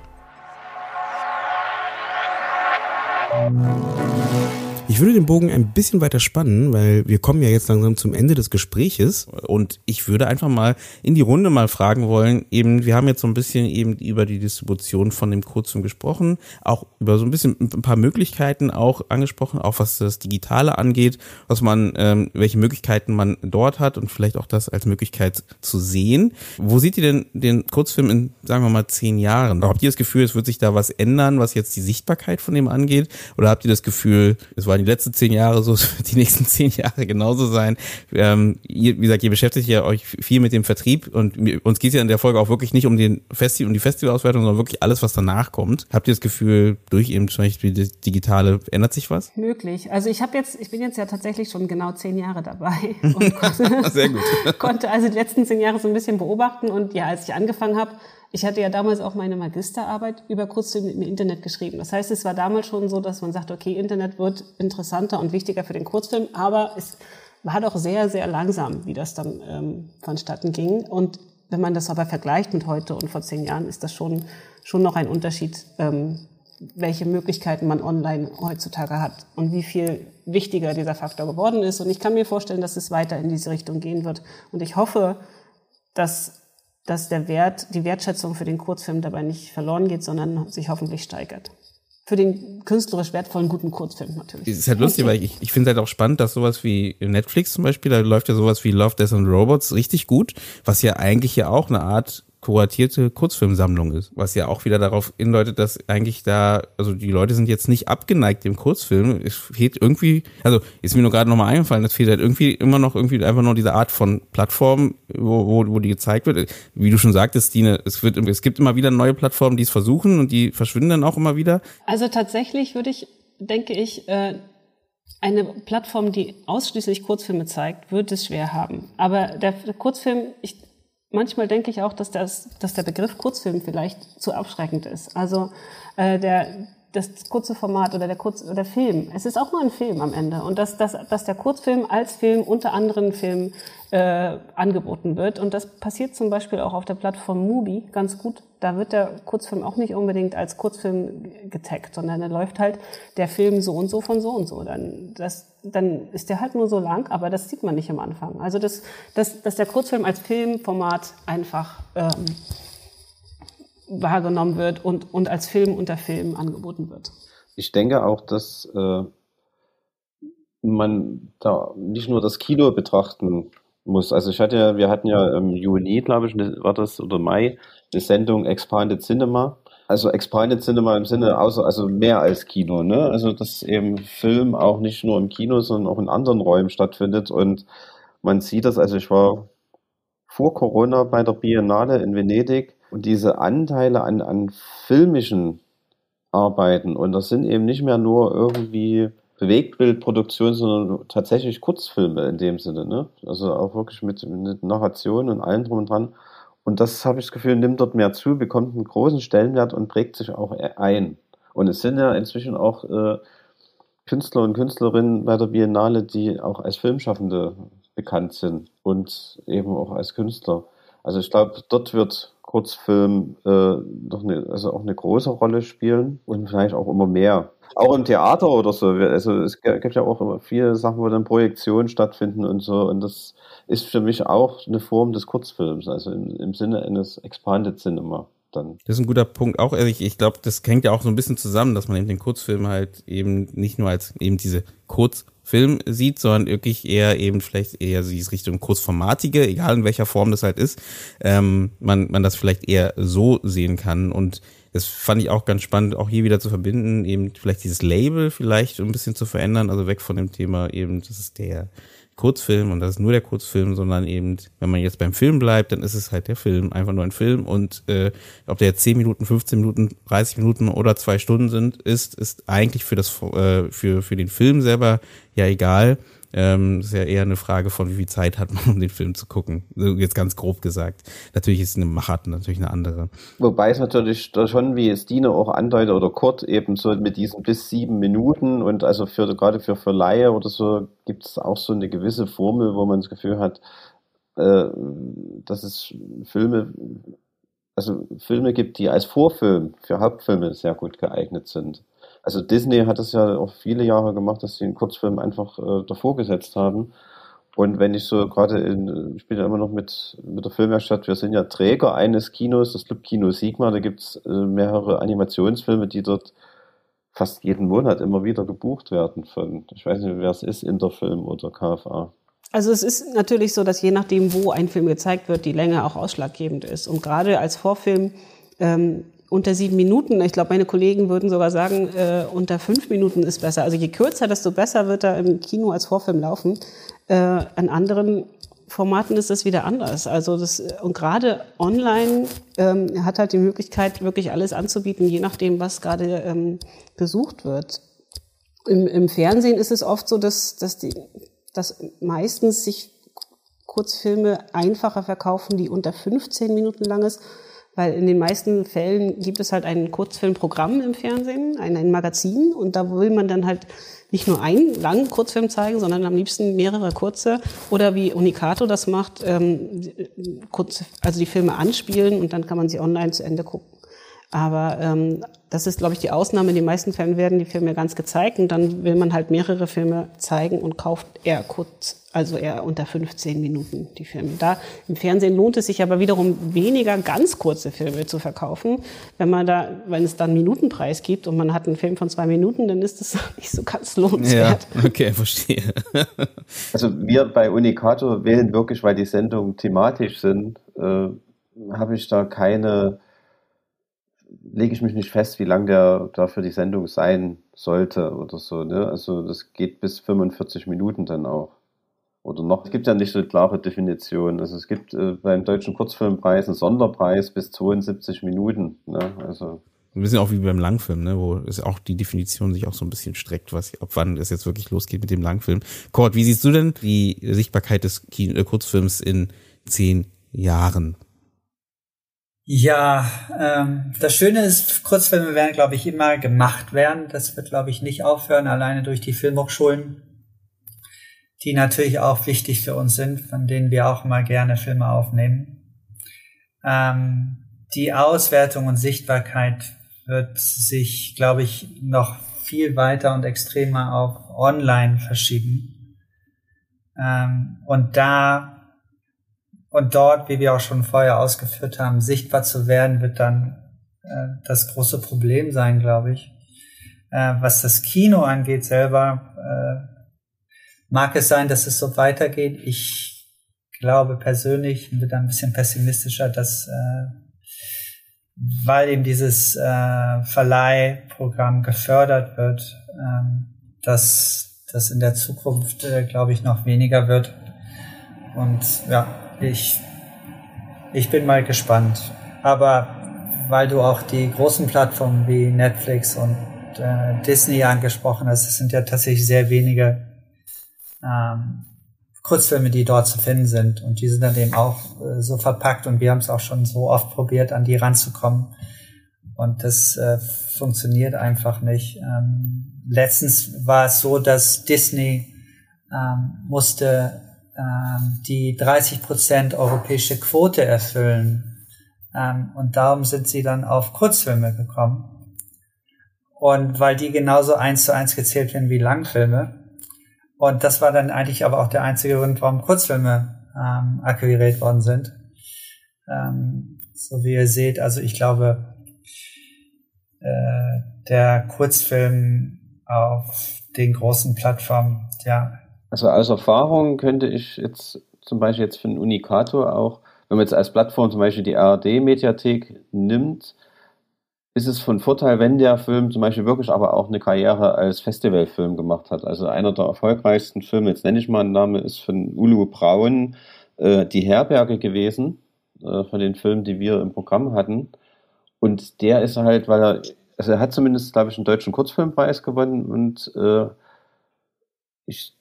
Ich würde den Bogen ein bisschen weiter spannen, weil wir kommen ja jetzt langsam zum Ende des Gespräches und ich würde einfach mal in die Runde mal fragen wollen, eben, wir haben jetzt so ein bisschen eben über die Distribution von dem Kurzfilm gesprochen, auch über so ein bisschen ein paar Möglichkeiten auch angesprochen, auch was das Digitale angeht, was man, ähm, welche Möglichkeiten man dort hat und vielleicht auch das als Möglichkeit zu sehen. Wo seht ihr denn den Kurzfilm in, sagen wir mal, zehn Jahren? Habt ihr das Gefühl, es wird sich da was ändern, was jetzt die Sichtbarkeit von dem angeht? Oder habt ihr das Gefühl, es war die letzten zehn Jahre so, die nächsten zehn Jahre genauso sein. Ähm, ihr, wie gesagt, ihr beschäftigt ja euch viel mit dem Vertrieb und uns geht es ja in der Folge auch wirklich nicht um den Festi um die Festivalauswertung, sondern wirklich alles, was danach kommt. Habt ihr das Gefühl, durch eben zum Beispiel das Digitale ändert sich was? Möglich. Also ich habe jetzt, ich bin jetzt ja tatsächlich schon genau zehn Jahre dabei und konnte, Sehr gut. konnte also die letzten zehn Jahre so ein bisschen beobachten und ja, als ich angefangen habe, ich hatte ja damals auch meine Magisterarbeit über Kurzfilm im Internet geschrieben. Das heißt, es war damals schon so, dass man sagt, okay, Internet wird interessanter und wichtiger für den Kurzfilm, aber es war doch sehr, sehr langsam, wie das dann ähm, vonstatten ging. Und wenn man das aber vergleicht mit heute und vor zehn Jahren, ist das schon, schon noch ein Unterschied, ähm, welche Möglichkeiten man online heutzutage hat und wie viel wichtiger dieser Faktor geworden ist. Und ich kann mir vorstellen, dass es weiter in diese Richtung gehen wird. Und ich hoffe, dass, dass der Wert, die Wertschätzung für den Kurzfilm dabei nicht verloren geht, sondern sich hoffentlich steigert für den künstlerisch wertvollen guten Kurzfilm natürlich. Es ist halt lustig, weil ich, ich finde halt auch spannend, dass sowas wie Netflix zum Beispiel, da läuft ja sowas wie Love, Death and Robots richtig gut, was ja eigentlich ja auch eine Art kuratierte Kurzfilmsammlung ist, was ja auch wieder darauf hindeutet, dass eigentlich da, also die Leute sind jetzt nicht abgeneigt dem Kurzfilm. Es fehlt irgendwie, also ist mir nur gerade nochmal eingefallen, es fehlt halt irgendwie immer noch irgendwie einfach nur diese Art von Plattform, wo, wo, wo die gezeigt wird. Wie du schon sagtest, Dine, es wird, es gibt immer wieder neue Plattformen, die es versuchen und die verschwinden dann auch immer wieder. Also tatsächlich würde ich, denke ich, äh eine Plattform, die ausschließlich Kurzfilme zeigt, wird es schwer haben. Aber der Kurzfilm, ich manchmal denke ich auch, dass, das, dass der Begriff Kurzfilm vielleicht zu abschreckend ist. Also äh, der, das kurze Format oder der Kurz oder Film. Es ist auch nur ein Film am Ende und dass, dass, dass der Kurzfilm als Film unter anderen Filmen äh, angeboten wird und das passiert zum Beispiel auch auf der Plattform Mubi ganz gut. Da wird der Kurzfilm auch nicht unbedingt als Kurzfilm getaggt, sondern da läuft halt der Film so und so von so und so. Dann das dann ist der halt nur so lang, aber das sieht man nicht am Anfang. Also das, das, dass der Kurzfilm als Filmformat einfach ähm, wahrgenommen wird und, und als Film unter Film angeboten wird. Ich denke auch, dass äh, man da nicht nur das Kino betrachten muss. Also ich hatte ja, wir hatten ja im Juni, glaube ich, war das, oder Mai, eine Sendung Expanded Cinema. Also Expanded Cinema im Sinne außer, also mehr als Kino, ne? Also dass eben Film auch nicht nur im Kino, sondern auch in anderen Räumen stattfindet. Und man sieht das, also ich war vor Corona bei der Biennale in Venedig und diese Anteile an, an filmischen Arbeiten, und das sind eben nicht mehr nur irgendwie Bewegtbildproduktion, sondern tatsächlich Kurzfilme in dem Sinne, ne? Also auch wirklich mit, mit Narration und allem drum und dran. Und das habe ich das Gefühl, nimmt dort mehr zu, bekommt einen großen Stellenwert und prägt sich auch ein. Und es sind ja inzwischen auch äh, Künstler und Künstlerinnen bei der Biennale, die auch als Filmschaffende bekannt sind und eben auch als Künstler. Also ich glaube, dort wird Kurzfilm äh, doch eine, also auch eine große Rolle spielen und vielleicht auch immer mehr. Auch im Theater oder so. Also es gibt ja auch immer viele Sachen, wo dann Projektionen stattfinden und so. Und das ist für mich auch eine Form des Kurzfilms, also im, im Sinne eines Expanded Cinema. Dann. Das ist ein guter Punkt. Auch also ich, glaube, das hängt ja auch so ein bisschen zusammen, dass man eben den Kurzfilm halt eben nicht nur als eben diese Kurz Film sieht, sondern wirklich eher eben vielleicht eher so diese Richtung kurzformatige, egal in welcher Form das halt ist, ähm, man, man das vielleicht eher so sehen kann. Und das fand ich auch ganz spannend, auch hier wieder zu verbinden, eben vielleicht dieses Label vielleicht ein bisschen zu verändern, also weg von dem Thema eben, das ist der Kurzfilm und das ist nur der Kurzfilm, sondern eben, wenn man jetzt beim Film bleibt, dann ist es halt der Film, einfach nur ein Film und äh, ob der jetzt 10 Minuten, 15 Minuten, 30 Minuten oder zwei Stunden sind, ist, ist eigentlich für das äh, für, für den Film selber ja egal. Ähm, ist ja eher eine Frage von, wie viel Zeit hat man, um den Film zu gucken. So jetzt ganz grob gesagt. Natürlich ist eine Machart natürlich eine andere. Wobei es natürlich schon, wie es Dino auch andeutet oder Kurt eben so mit diesen bis sieben Minuten und also für gerade für Verleihe oder so gibt es auch so eine gewisse Formel, wo man das Gefühl hat, äh, dass es Filme also Filme gibt, die als Vorfilm für Hauptfilme sehr gut geeignet sind. Also Disney hat das ja auch viele Jahre gemacht, dass sie einen Kurzfilm einfach äh, davor gesetzt haben. Und wenn ich so gerade in, ich bin ja immer noch mit, mit der Filmwerkstatt, wir sind ja Träger eines Kinos, das Club Kino Sigma, da gibt's äh, mehrere Animationsfilme, die dort fast jeden Monat immer wieder gebucht werden von, ich weiß nicht, wer es ist, Interfilm oder KFA. Also es ist natürlich so, dass je nachdem, wo ein Film gezeigt wird, die Länge auch ausschlaggebend ist. Und gerade als Vorfilm ähm, unter sieben Minuten. Ich glaube, meine Kollegen würden sogar sagen, äh, unter fünf Minuten ist besser. Also je kürzer, desto besser wird er im Kino als Vorfilm laufen. Äh, an anderen Formaten ist das wieder anders. Also das, und gerade online ähm, hat halt die Möglichkeit, wirklich alles anzubieten, je nachdem, was gerade ähm, besucht wird. Im, Im Fernsehen ist es oft so, dass, dass, die, dass meistens sich Kurzfilme einfacher verkaufen, die unter 15 Minuten lang ist weil in den meisten Fällen gibt es halt ein Kurzfilmprogramm im Fernsehen, ein, ein Magazin und da will man dann halt nicht nur einen langen Kurzfilm zeigen, sondern am liebsten mehrere kurze oder wie Unicato das macht, ähm, kurz, also die Filme anspielen und dann kann man sie online zu Ende gucken. Aber ähm, das ist, glaube ich, die Ausnahme. In den meisten Fällen werden die Filme ganz gezeigt und dann will man halt mehrere Filme zeigen und kauft eher kurz, also eher unter 15 Minuten die Filme. Da im Fernsehen lohnt es sich aber wiederum weniger ganz kurze Filme zu verkaufen. Wenn man da, wenn es dann Minutenpreis gibt und man hat einen Film von zwei Minuten, dann ist das nicht so ganz lohnenswert. Ja, okay, verstehe. also wir bei Unicato wählen wirklich, weil die Sendungen thematisch sind, äh, habe ich da keine lege ich mich nicht fest, wie lang der dafür die Sendung sein sollte oder so. Ne? Also das geht bis 45 Minuten dann auch. Oder noch. Es gibt ja nicht so eine klare Definition. Also es gibt äh, beim Deutschen Kurzfilmpreis einen Sonderpreis bis 72 Minuten. Ne? Also ein bisschen auch wie beim Langfilm, ne, wo es auch die Definition sich auch so ein bisschen streckt, was, ab wann es jetzt wirklich losgeht mit dem Langfilm. Kurt, wie siehst du denn die Sichtbarkeit des Kino, äh, Kurzfilms in zehn Jahren? Ja, ähm, das Schöne ist, Kurzfilme werden, glaube ich, immer gemacht werden. Das wird, glaube ich, nicht aufhören, alleine durch die Filmhochschulen, die natürlich auch wichtig für uns sind, von denen wir auch mal gerne Filme aufnehmen. Ähm, die Auswertung und Sichtbarkeit wird sich, glaube ich, noch viel weiter und extremer auf Online verschieben. Ähm, und da und dort, wie wir auch schon vorher ausgeführt haben, sichtbar zu werden, wird dann äh, das große Problem sein, glaube ich. Äh, was das Kino angeht selber, äh, mag es sein, dass es so weitergeht. Ich glaube persönlich, bin da ein bisschen pessimistischer, dass äh, weil eben dieses äh, Verleihprogramm gefördert wird, ähm, dass das in der Zukunft, äh, glaube ich, noch weniger wird. Und ja, ich, ich bin mal gespannt. Aber weil du auch die großen Plattformen wie Netflix und äh, Disney angesprochen hast, es sind ja tatsächlich sehr wenige ähm, Kurzfilme, die dort zu finden sind. Und die sind dann eben auch äh, so verpackt und wir haben es auch schon so oft probiert, an die ranzukommen. Und das äh, funktioniert einfach nicht. Ähm, letztens war es so, dass Disney ähm, musste die 30 Prozent europäische Quote erfüllen. Ähm, und darum sind sie dann auf Kurzfilme gekommen. Und weil die genauso eins zu eins gezählt werden wie Langfilme. Und das war dann eigentlich aber auch der einzige Grund, warum Kurzfilme ähm, akquiriert worden sind. Ähm, so wie ihr seht, also ich glaube, äh, der Kurzfilm auf den großen Plattformen, ja, also aus Erfahrung könnte ich jetzt zum Beispiel jetzt für den Unikator auch, wenn man jetzt als Plattform zum Beispiel die ARD-Mediathek nimmt, ist es von Vorteil, wenn der Film zum Beispiel wirklich aber auch eine Karriere als Festivalfilm gemacht hat. Also einer der erfolgreichsten Filme, jetzt nenne ich mal einen Namen, ist von Ulu Braun, äh, Die Herberge gewesen, äh, von den Filmen, die wir im Programm hatten. Und der ist halt, weil er, also er hat zumindest, glaube ich, einen deutschen Kurzfilmpreis gewonnen und äh, ich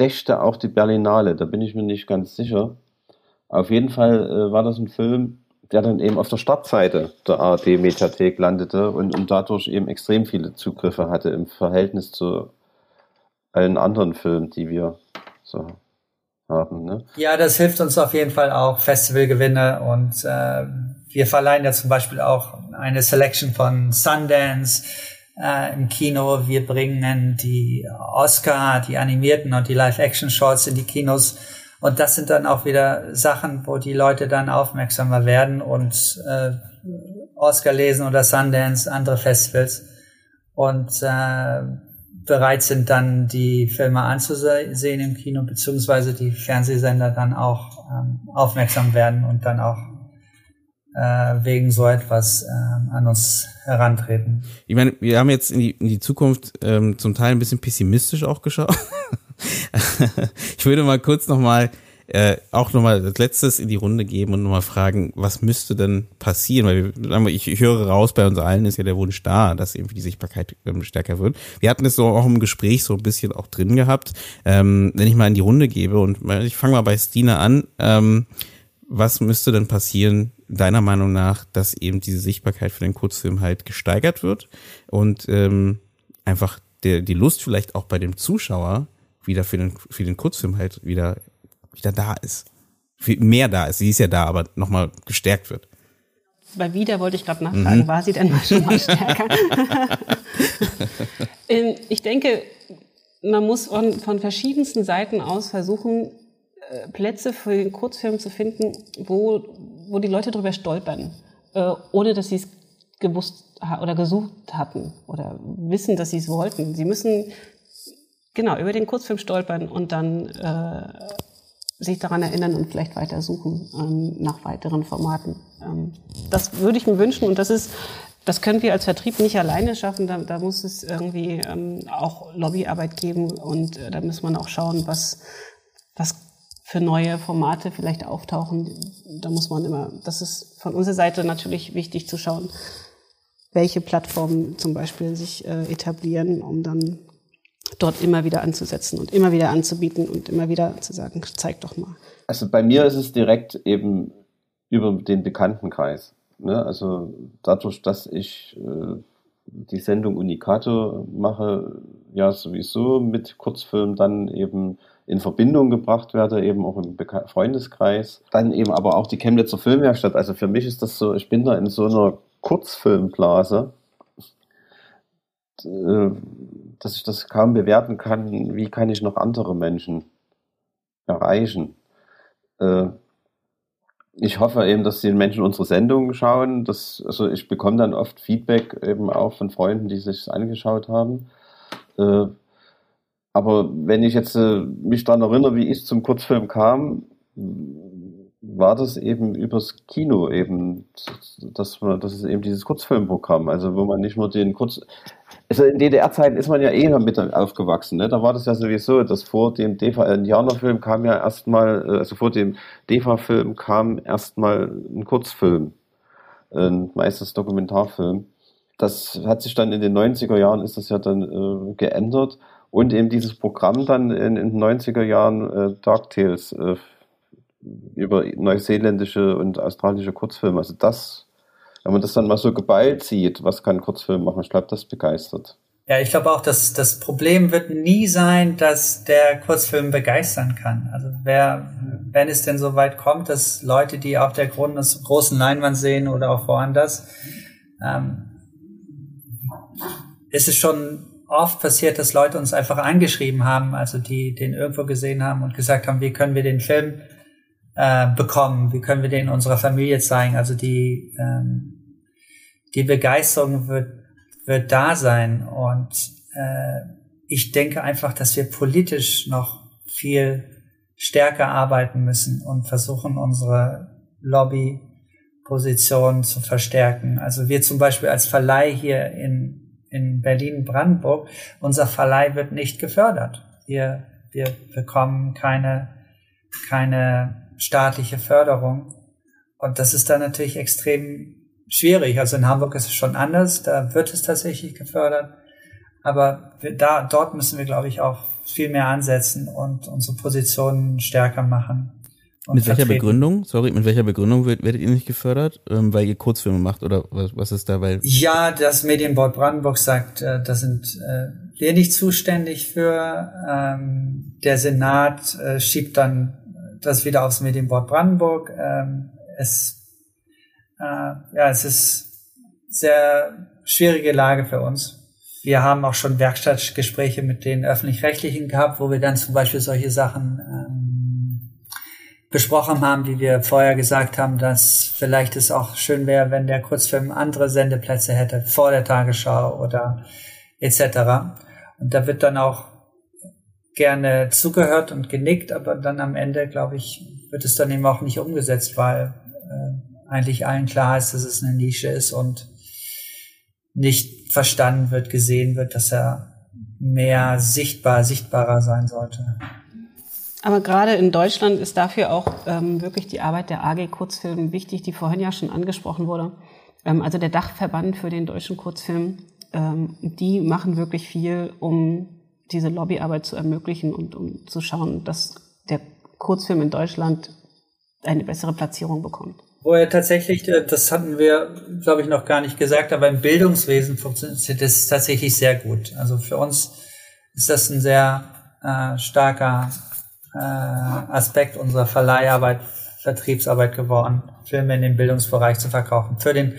dächte auch die Berlinale, da bin ich mir nicht ganz sicher. Auf jeden Fall äh, war das ein Film, der dann eben auf der Startseite der ARD-Mediathek landete und, und dadurch eben extrem viele Zugriffe hatte im Verhältnis zu allen anderen Filmen, die wir so haben. Ne? Ja, das hilft uns auf jeden Fall auch, Festivalgewinne und äh, wir verleihen ja zum Beispiel auch eine Selection von Sundance, äh, im Kino. Wir bringen die Oscar, die animierten und die Live-Action-Shorts in die Kinos. Und das sind dann auch wieder Sachen, wo die Leute dann aufmerksamer werden und äh, Oscar lesen oder Sundance, andere Festivals und äh, bereit sind dann die Filme anzusehen im Kino, beziehungsweise die Fernsehsender dann auch ähm, aufmerksam werden und dann auch wegen so etwas äh, an uns herantreten. Ich meine, wir haben jetzt in die, in die Zukunft ähm, zum Teil ein bisschen pessimistisch auch geschaut. ich würde mal kurz nochmal äh, auch nochmal als letztes in die Runde geben und nochmal fragen, was müsste denn passieren? Weil ich, ich höre raus, bei uns allen ist ja der Wunsch da, dass irgendwie die Sichtbarkeit ähm, stärker wird. Wir hatten es so auch im Gespräch so ein bisschen auch drin gehabt. Ähm, wenn ich mal in die Runde gebe und ich fange mal bei Stina an, ähm, was müsste denn passieren, deiner Meinung nach, dass eben diese Sichtbarkeit für den Kurzfilm halt gesteigert wird und ähm, einfach der, die Lust vielleicht auch bei dem Zuschauer wieder für den, für den Kurzfilm halt wieder, wieder da ist. Viel mehr da ist. Sie ist ja da, aber nochmal gestärkt wird. Bei wieder wollte ich gerade nachfragen, mhm. war sie denn mal schon mal stärker? Ähm, ich denke, man muss von, von verschiedensten Seiten aus versuchen, Plätze für den Kurzfilm zu finden, wo, wo die Leute drüber stolpern, äh, ohne dass sie es gewusst oder gesucht hatten oder wissen, dass sie es wollten. Sie müssen genau über den Kurzfilm stolpern und dann äh, sich daran erinnern und vielleicht weiter suchen ähm, nach weiteren Formaten. Ähm, das würde ich mir wünschen und das ist das können wir als Vertrieb nicht alleine schaffen. Da, da muss es irgendwie ähm, auch Lobbyarbeit geben und äh, da muss man auch schauen, was, was für neue Formate vielleicht auftauchen. Da muss man immer, das ist von unserer Seite natürlich wichtig zu schauen, welche Plattformen zum Beispiel sich äh, etablieren, um dann dort immer wieder anzusetzen und immer wieder anzubieten und immer wieder zu sagen, zeig doch mal. Also bei mir ist es direkt eben über den Bekanntenkreis. Ne? Also dadurch, dass ich äh, die Sendung Unicato mache, ja sowieso mit Kurzfilm dann eben in Verbindung gebracht werde, eben auch im Beka Freundeskreis. Dann eben aber auch die Chemnitzer Filmwerkstatt. Also für mich ist das so, ich bin da in so einer Kurzfilmblase, äh, dass ich das kaum bewerten kann, wie kann ich noch andere Menschen erreichen. Äh, ich hoffe eben, dass die Menschen unsere Sendungen schauen. Das, also ich bekomme dann oft Feedback eben auch von Freunden, die sich angeschaut haben. Äh, aber wenn ich jetzt mich daran erinnere, wie ich zum Kurzfilm kam, war das eben übers Kino eben, dass man, das ist eben dieses Kurzfilmprogramm, also wo man nicht nur den Kurz, also in DDR-Zeiten ist man ja eh mit aufgewachsen, ne? Da war das ja sowieso, dass vor dem DEFA-Indianerfilm kam ja erstmal, äh, also vor dem DEFA-Film kam erstmal ein Kurzfilm, ein meistens Dokumentarfilm. Das hat sich dann in den 90er Jahren ist das ja dann äh, geändert und eben dieses Programm dann in, in den 90er Jahren äh, Dark Tales äh, über neuseeländische und australische Kurzfilme. Also das, wenn man das dann mal so geballt sieht, was kann Kurzfilm machen, ich glaube, das begeistert. Ja, ich glaube auch, dass das Problem wird nie sein, dass der Kurzfilm begeistern kann. Also wer, wenn es denn so weit kommt, dass Leute, die auf der großen Leinwand sehen oder auch woanders, ähm, ist es schon oft passiert, dass Leute uns einfach angeschrieben haben, also die den irgendwo gesehen haben und gesagt haben, wie können wir den Film äh, bekommen? Wie können wir den unserer Familie zeigen? Also die, ähm, die Begeisterung wird, wird da sein. Und äh, ich denke einfach, dass wir politisch noch viel stärker arbeiten müssen und versuchen, unsere Lobbyposition zu verstärken. Also wir zum Beispiel als Verleih hier in, in Berlin-Brandenburg, unser Verleih wird nicht gefördert. Wir, wir bekommen keine, keine staatliche Förderung. Und das ist dann natürlich extrem schwierig. Also in Hamburg ist es schon anders, da wird es tatsächlich gefördert. Aber wir, da, dort müssen wir, glaube ich, auch viel mehr ansetzen und unsere Positionen stärker machen. Mit welcher vertreten. Begründung? Sorry, mit welcher Begründung werdet ihr nicht gefördert? Ähm, weil ihr Kurzfilme macht oder was, was ist da? Weil ja, das Medienboard Brandenburg sagt, äh, da sind äh, wir nicht zuständig für. Ähm, der Senat äh, schiebt dann das wieder aufs Medienboard Brandenburg. Ähm, es, äh, ja, es ist sehr schwierige Lage für uns. Wir haben auch schon Werkstattgespräche mit den öffentlich-rechtlichen gehabt, wo wir dann zum Beispiel solche Sachen ähm, besprochen haben, wie wir vorher gesagt haben, dass vielleicht es auch schön wäre, wenn der Kurzfilm andere Sendeplätze hätte vor der Tagesschau oder etc. Und da wird dann auch gerne zugehört und genickt, aber dann am Ende, glaube ich, wird es dann eben auch nicht umgesetzt, weil äh, eigentlich allen klar ist, dass es eine Nische ist und nicht verstanden wird, gesehen wird, dass er mehr sichtbar, sichtbarer sein sollte. Aber gerade in Deutschland ist dafür auch ähm, wirklich die Arbeit der AG Kurzfilm wichtig, die vorhin ja schon angesprochen wurde. Ähm, also der Dachverband für den deutschen Kurzfilm, ähm, die machen wirklich viel, um diese Lobbyarbeit zu ermöglichen und um zu schauen, dass der Kurzfilm in Deutschland eine bessere Platzierung bekommt. wo er tatsächlich, äh, das hatten wir, glaube ich, noch gar nicht gesagt, aber im Bildungswesen funktioniert das tatsächlich sehr gut. Also für uns ist das ein sehr äh, starker äh, Aspekt unserer Verleiharbeit, Vertriebsarbeit geworden, Filme in den Bildungsbereich zu verkaufen, für den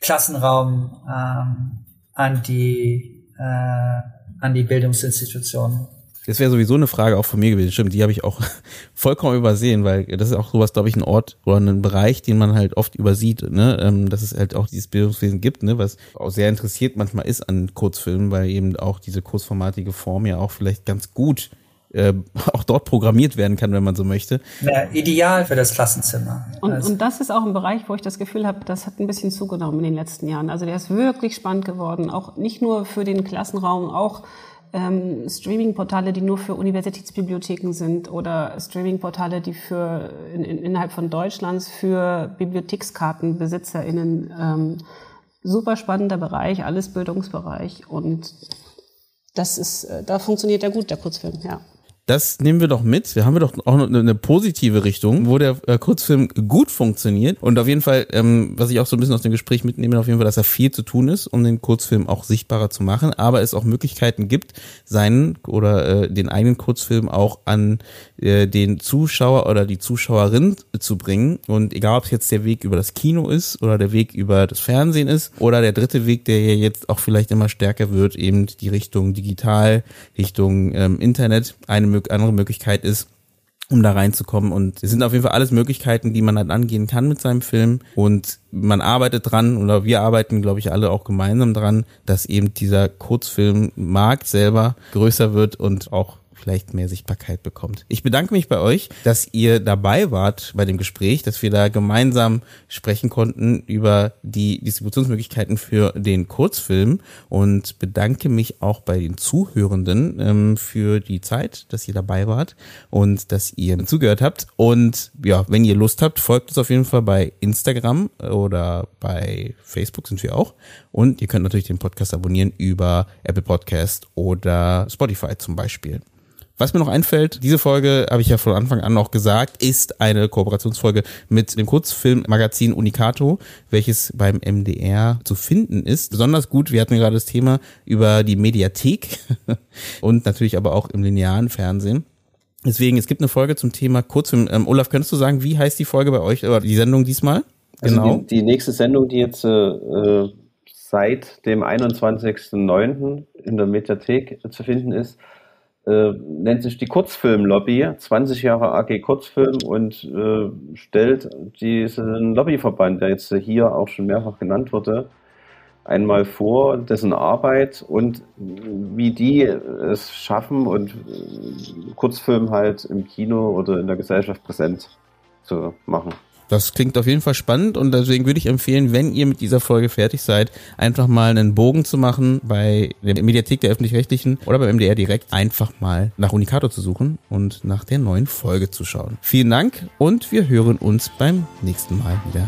Klassenraum ähm, an die äh, an die Bildungsinstitutionen. Das wäre sowieso eine Frage auch von mir gewesen. Stimmt, die habe ich auch vollkommen übersehen, weil das ist auch sowas, glaube ich, ein Ort oder ein Bereich, den man halt oft übersieht, ne? Ähm, dass es halt auch dieses Bildungswesen gibt, ne? was auch sehr interessiert manchmal ist an Kurzfilmen, weil eben auch diese kurzformatige Form ja auch vielleicht ganz gut äh, auch dort programmiert werden kann, wenn man so möchte. Ja, ideal für das Klassenzimmer. Und, also. und das ist auch ein Bereich, wo ich das Gefühl habe, das hat ein bisschen zugenommen in den letzten Jahren. Also der ist wirklich spannend geworden, auch nicht nur für den Klassenraum, auch ähm, Streaming-Portale, die nur für Universitätsbibliotheken sind oder Streaming-Portale, die für in, in, innerhalb von Deutschlands für BibliothekskartenbesitzerInnen ähm, super spannender Bereich, alles Bildungsbereich und das ist, äh, da funktioniert er gut, der Kurzfilm, ja das nehmen wir doch mit. Wir haben wir doch auch noch eine, positive Richtung, wo der äh, Kurzfilm gut funktioniert. Und auf jeden Fall, ähm, was ich auch so ein bisschen aus dem Gespräch mitnehme, auf jeden Fall, dass da viel zu tun ist, um den Kurzfilm auch sichtbarer zu machen. Aber es auch Möglichkeiten gibt, seinen oder äh, den eigenen Kurzfilm auch an äh, den Zuschauer oder die Zuschauerin zu bringen. Und egal, ob es jetzt der Weg über das Kino ist oder der Weg über das Fernsehen ist oder der dritte Weg, der ja jetzt auch vielleicht immer stärker wird, eben die Richtung digital, Richtung ähm, Internet, eine andere Möglichkeit ist, um da reinzukommen. Und es sind auf jeden Fall alles Möglichkeiten, die man halt angehen kann mit seinem Film. Und man arbeitet dran, oder wir arbeiten, glaube ich, alle auch gemeinsam dran, dass eben dieser Kurzfilmmarkt selber größer wird und auch vielleicht mehr Sichtbarkeit bekommt. Ich bedanke mich bei euch, dass ihr dabei wart bei dem Gespräch, dass wir da gemeinsam sprechen konnten über die Distributionsmöglichkeiten für den Kurzfilm und bedanke mich auch bei den Zuhörenden ähm, für die Zeit, dass ihr dabei wart und dass ihr zugehört habt. Und ja, wenn ihr Lust habt, folgt uns auf jeden Fall bei Instagram oder bei Facebook sind wir auch. Und ihr könnt natürlich den Podcast abonnieren über Apple Podcast oder Spotify zum Beispiel. Was mir noch einfällt, diese Folge, habe ich ja von Anfang an noch gesagt, ist eine Kooperationsfolge mit dem Kurzfilmmagazin Unicato, welches beim MDR zu finden ist. Besonders gut, wir hatten gerade das Thema über die Mediathek und natürlich aber auch im linearen Fernsehen. Deswegen, es gibt eine Folge zum Thema Kurzfilm. Ähm, Olaf, könntest du sagen, wie heißt die Folge bei euch oder die Sendung diesmal? Also genau. Die, die nächste Sendung, die jetzt äh seit dem 21.09. in der Mediathek zu finden ist, äh, nennt sich die Kurzfilmlobby, 20 Jahre AG Kurzfilm und äh, stellt diesen Lobbyverband, der jetzt hier auch schon mehrfach genannt wurde, einmal vor, dessen Arbeit und wie die es schaffen und äh, Kurzfilm halt im Kino oder in der Gesellschaft präsent zu machen. Das klingt auf jeden Fall spannend und deswegen würde ich empfehlen, wenn ihr mit dieser Folge fertig seid, einfach mal einen Bogen zu machen bei der Mediathek der Öffentlich-Rechtlichen oder beim MDR direkt einfach mal nach Unicato zu suchen und nach der neuen Folge zu schauen. Vielen Dank und wir hören uns beim nächsten Mal wieder.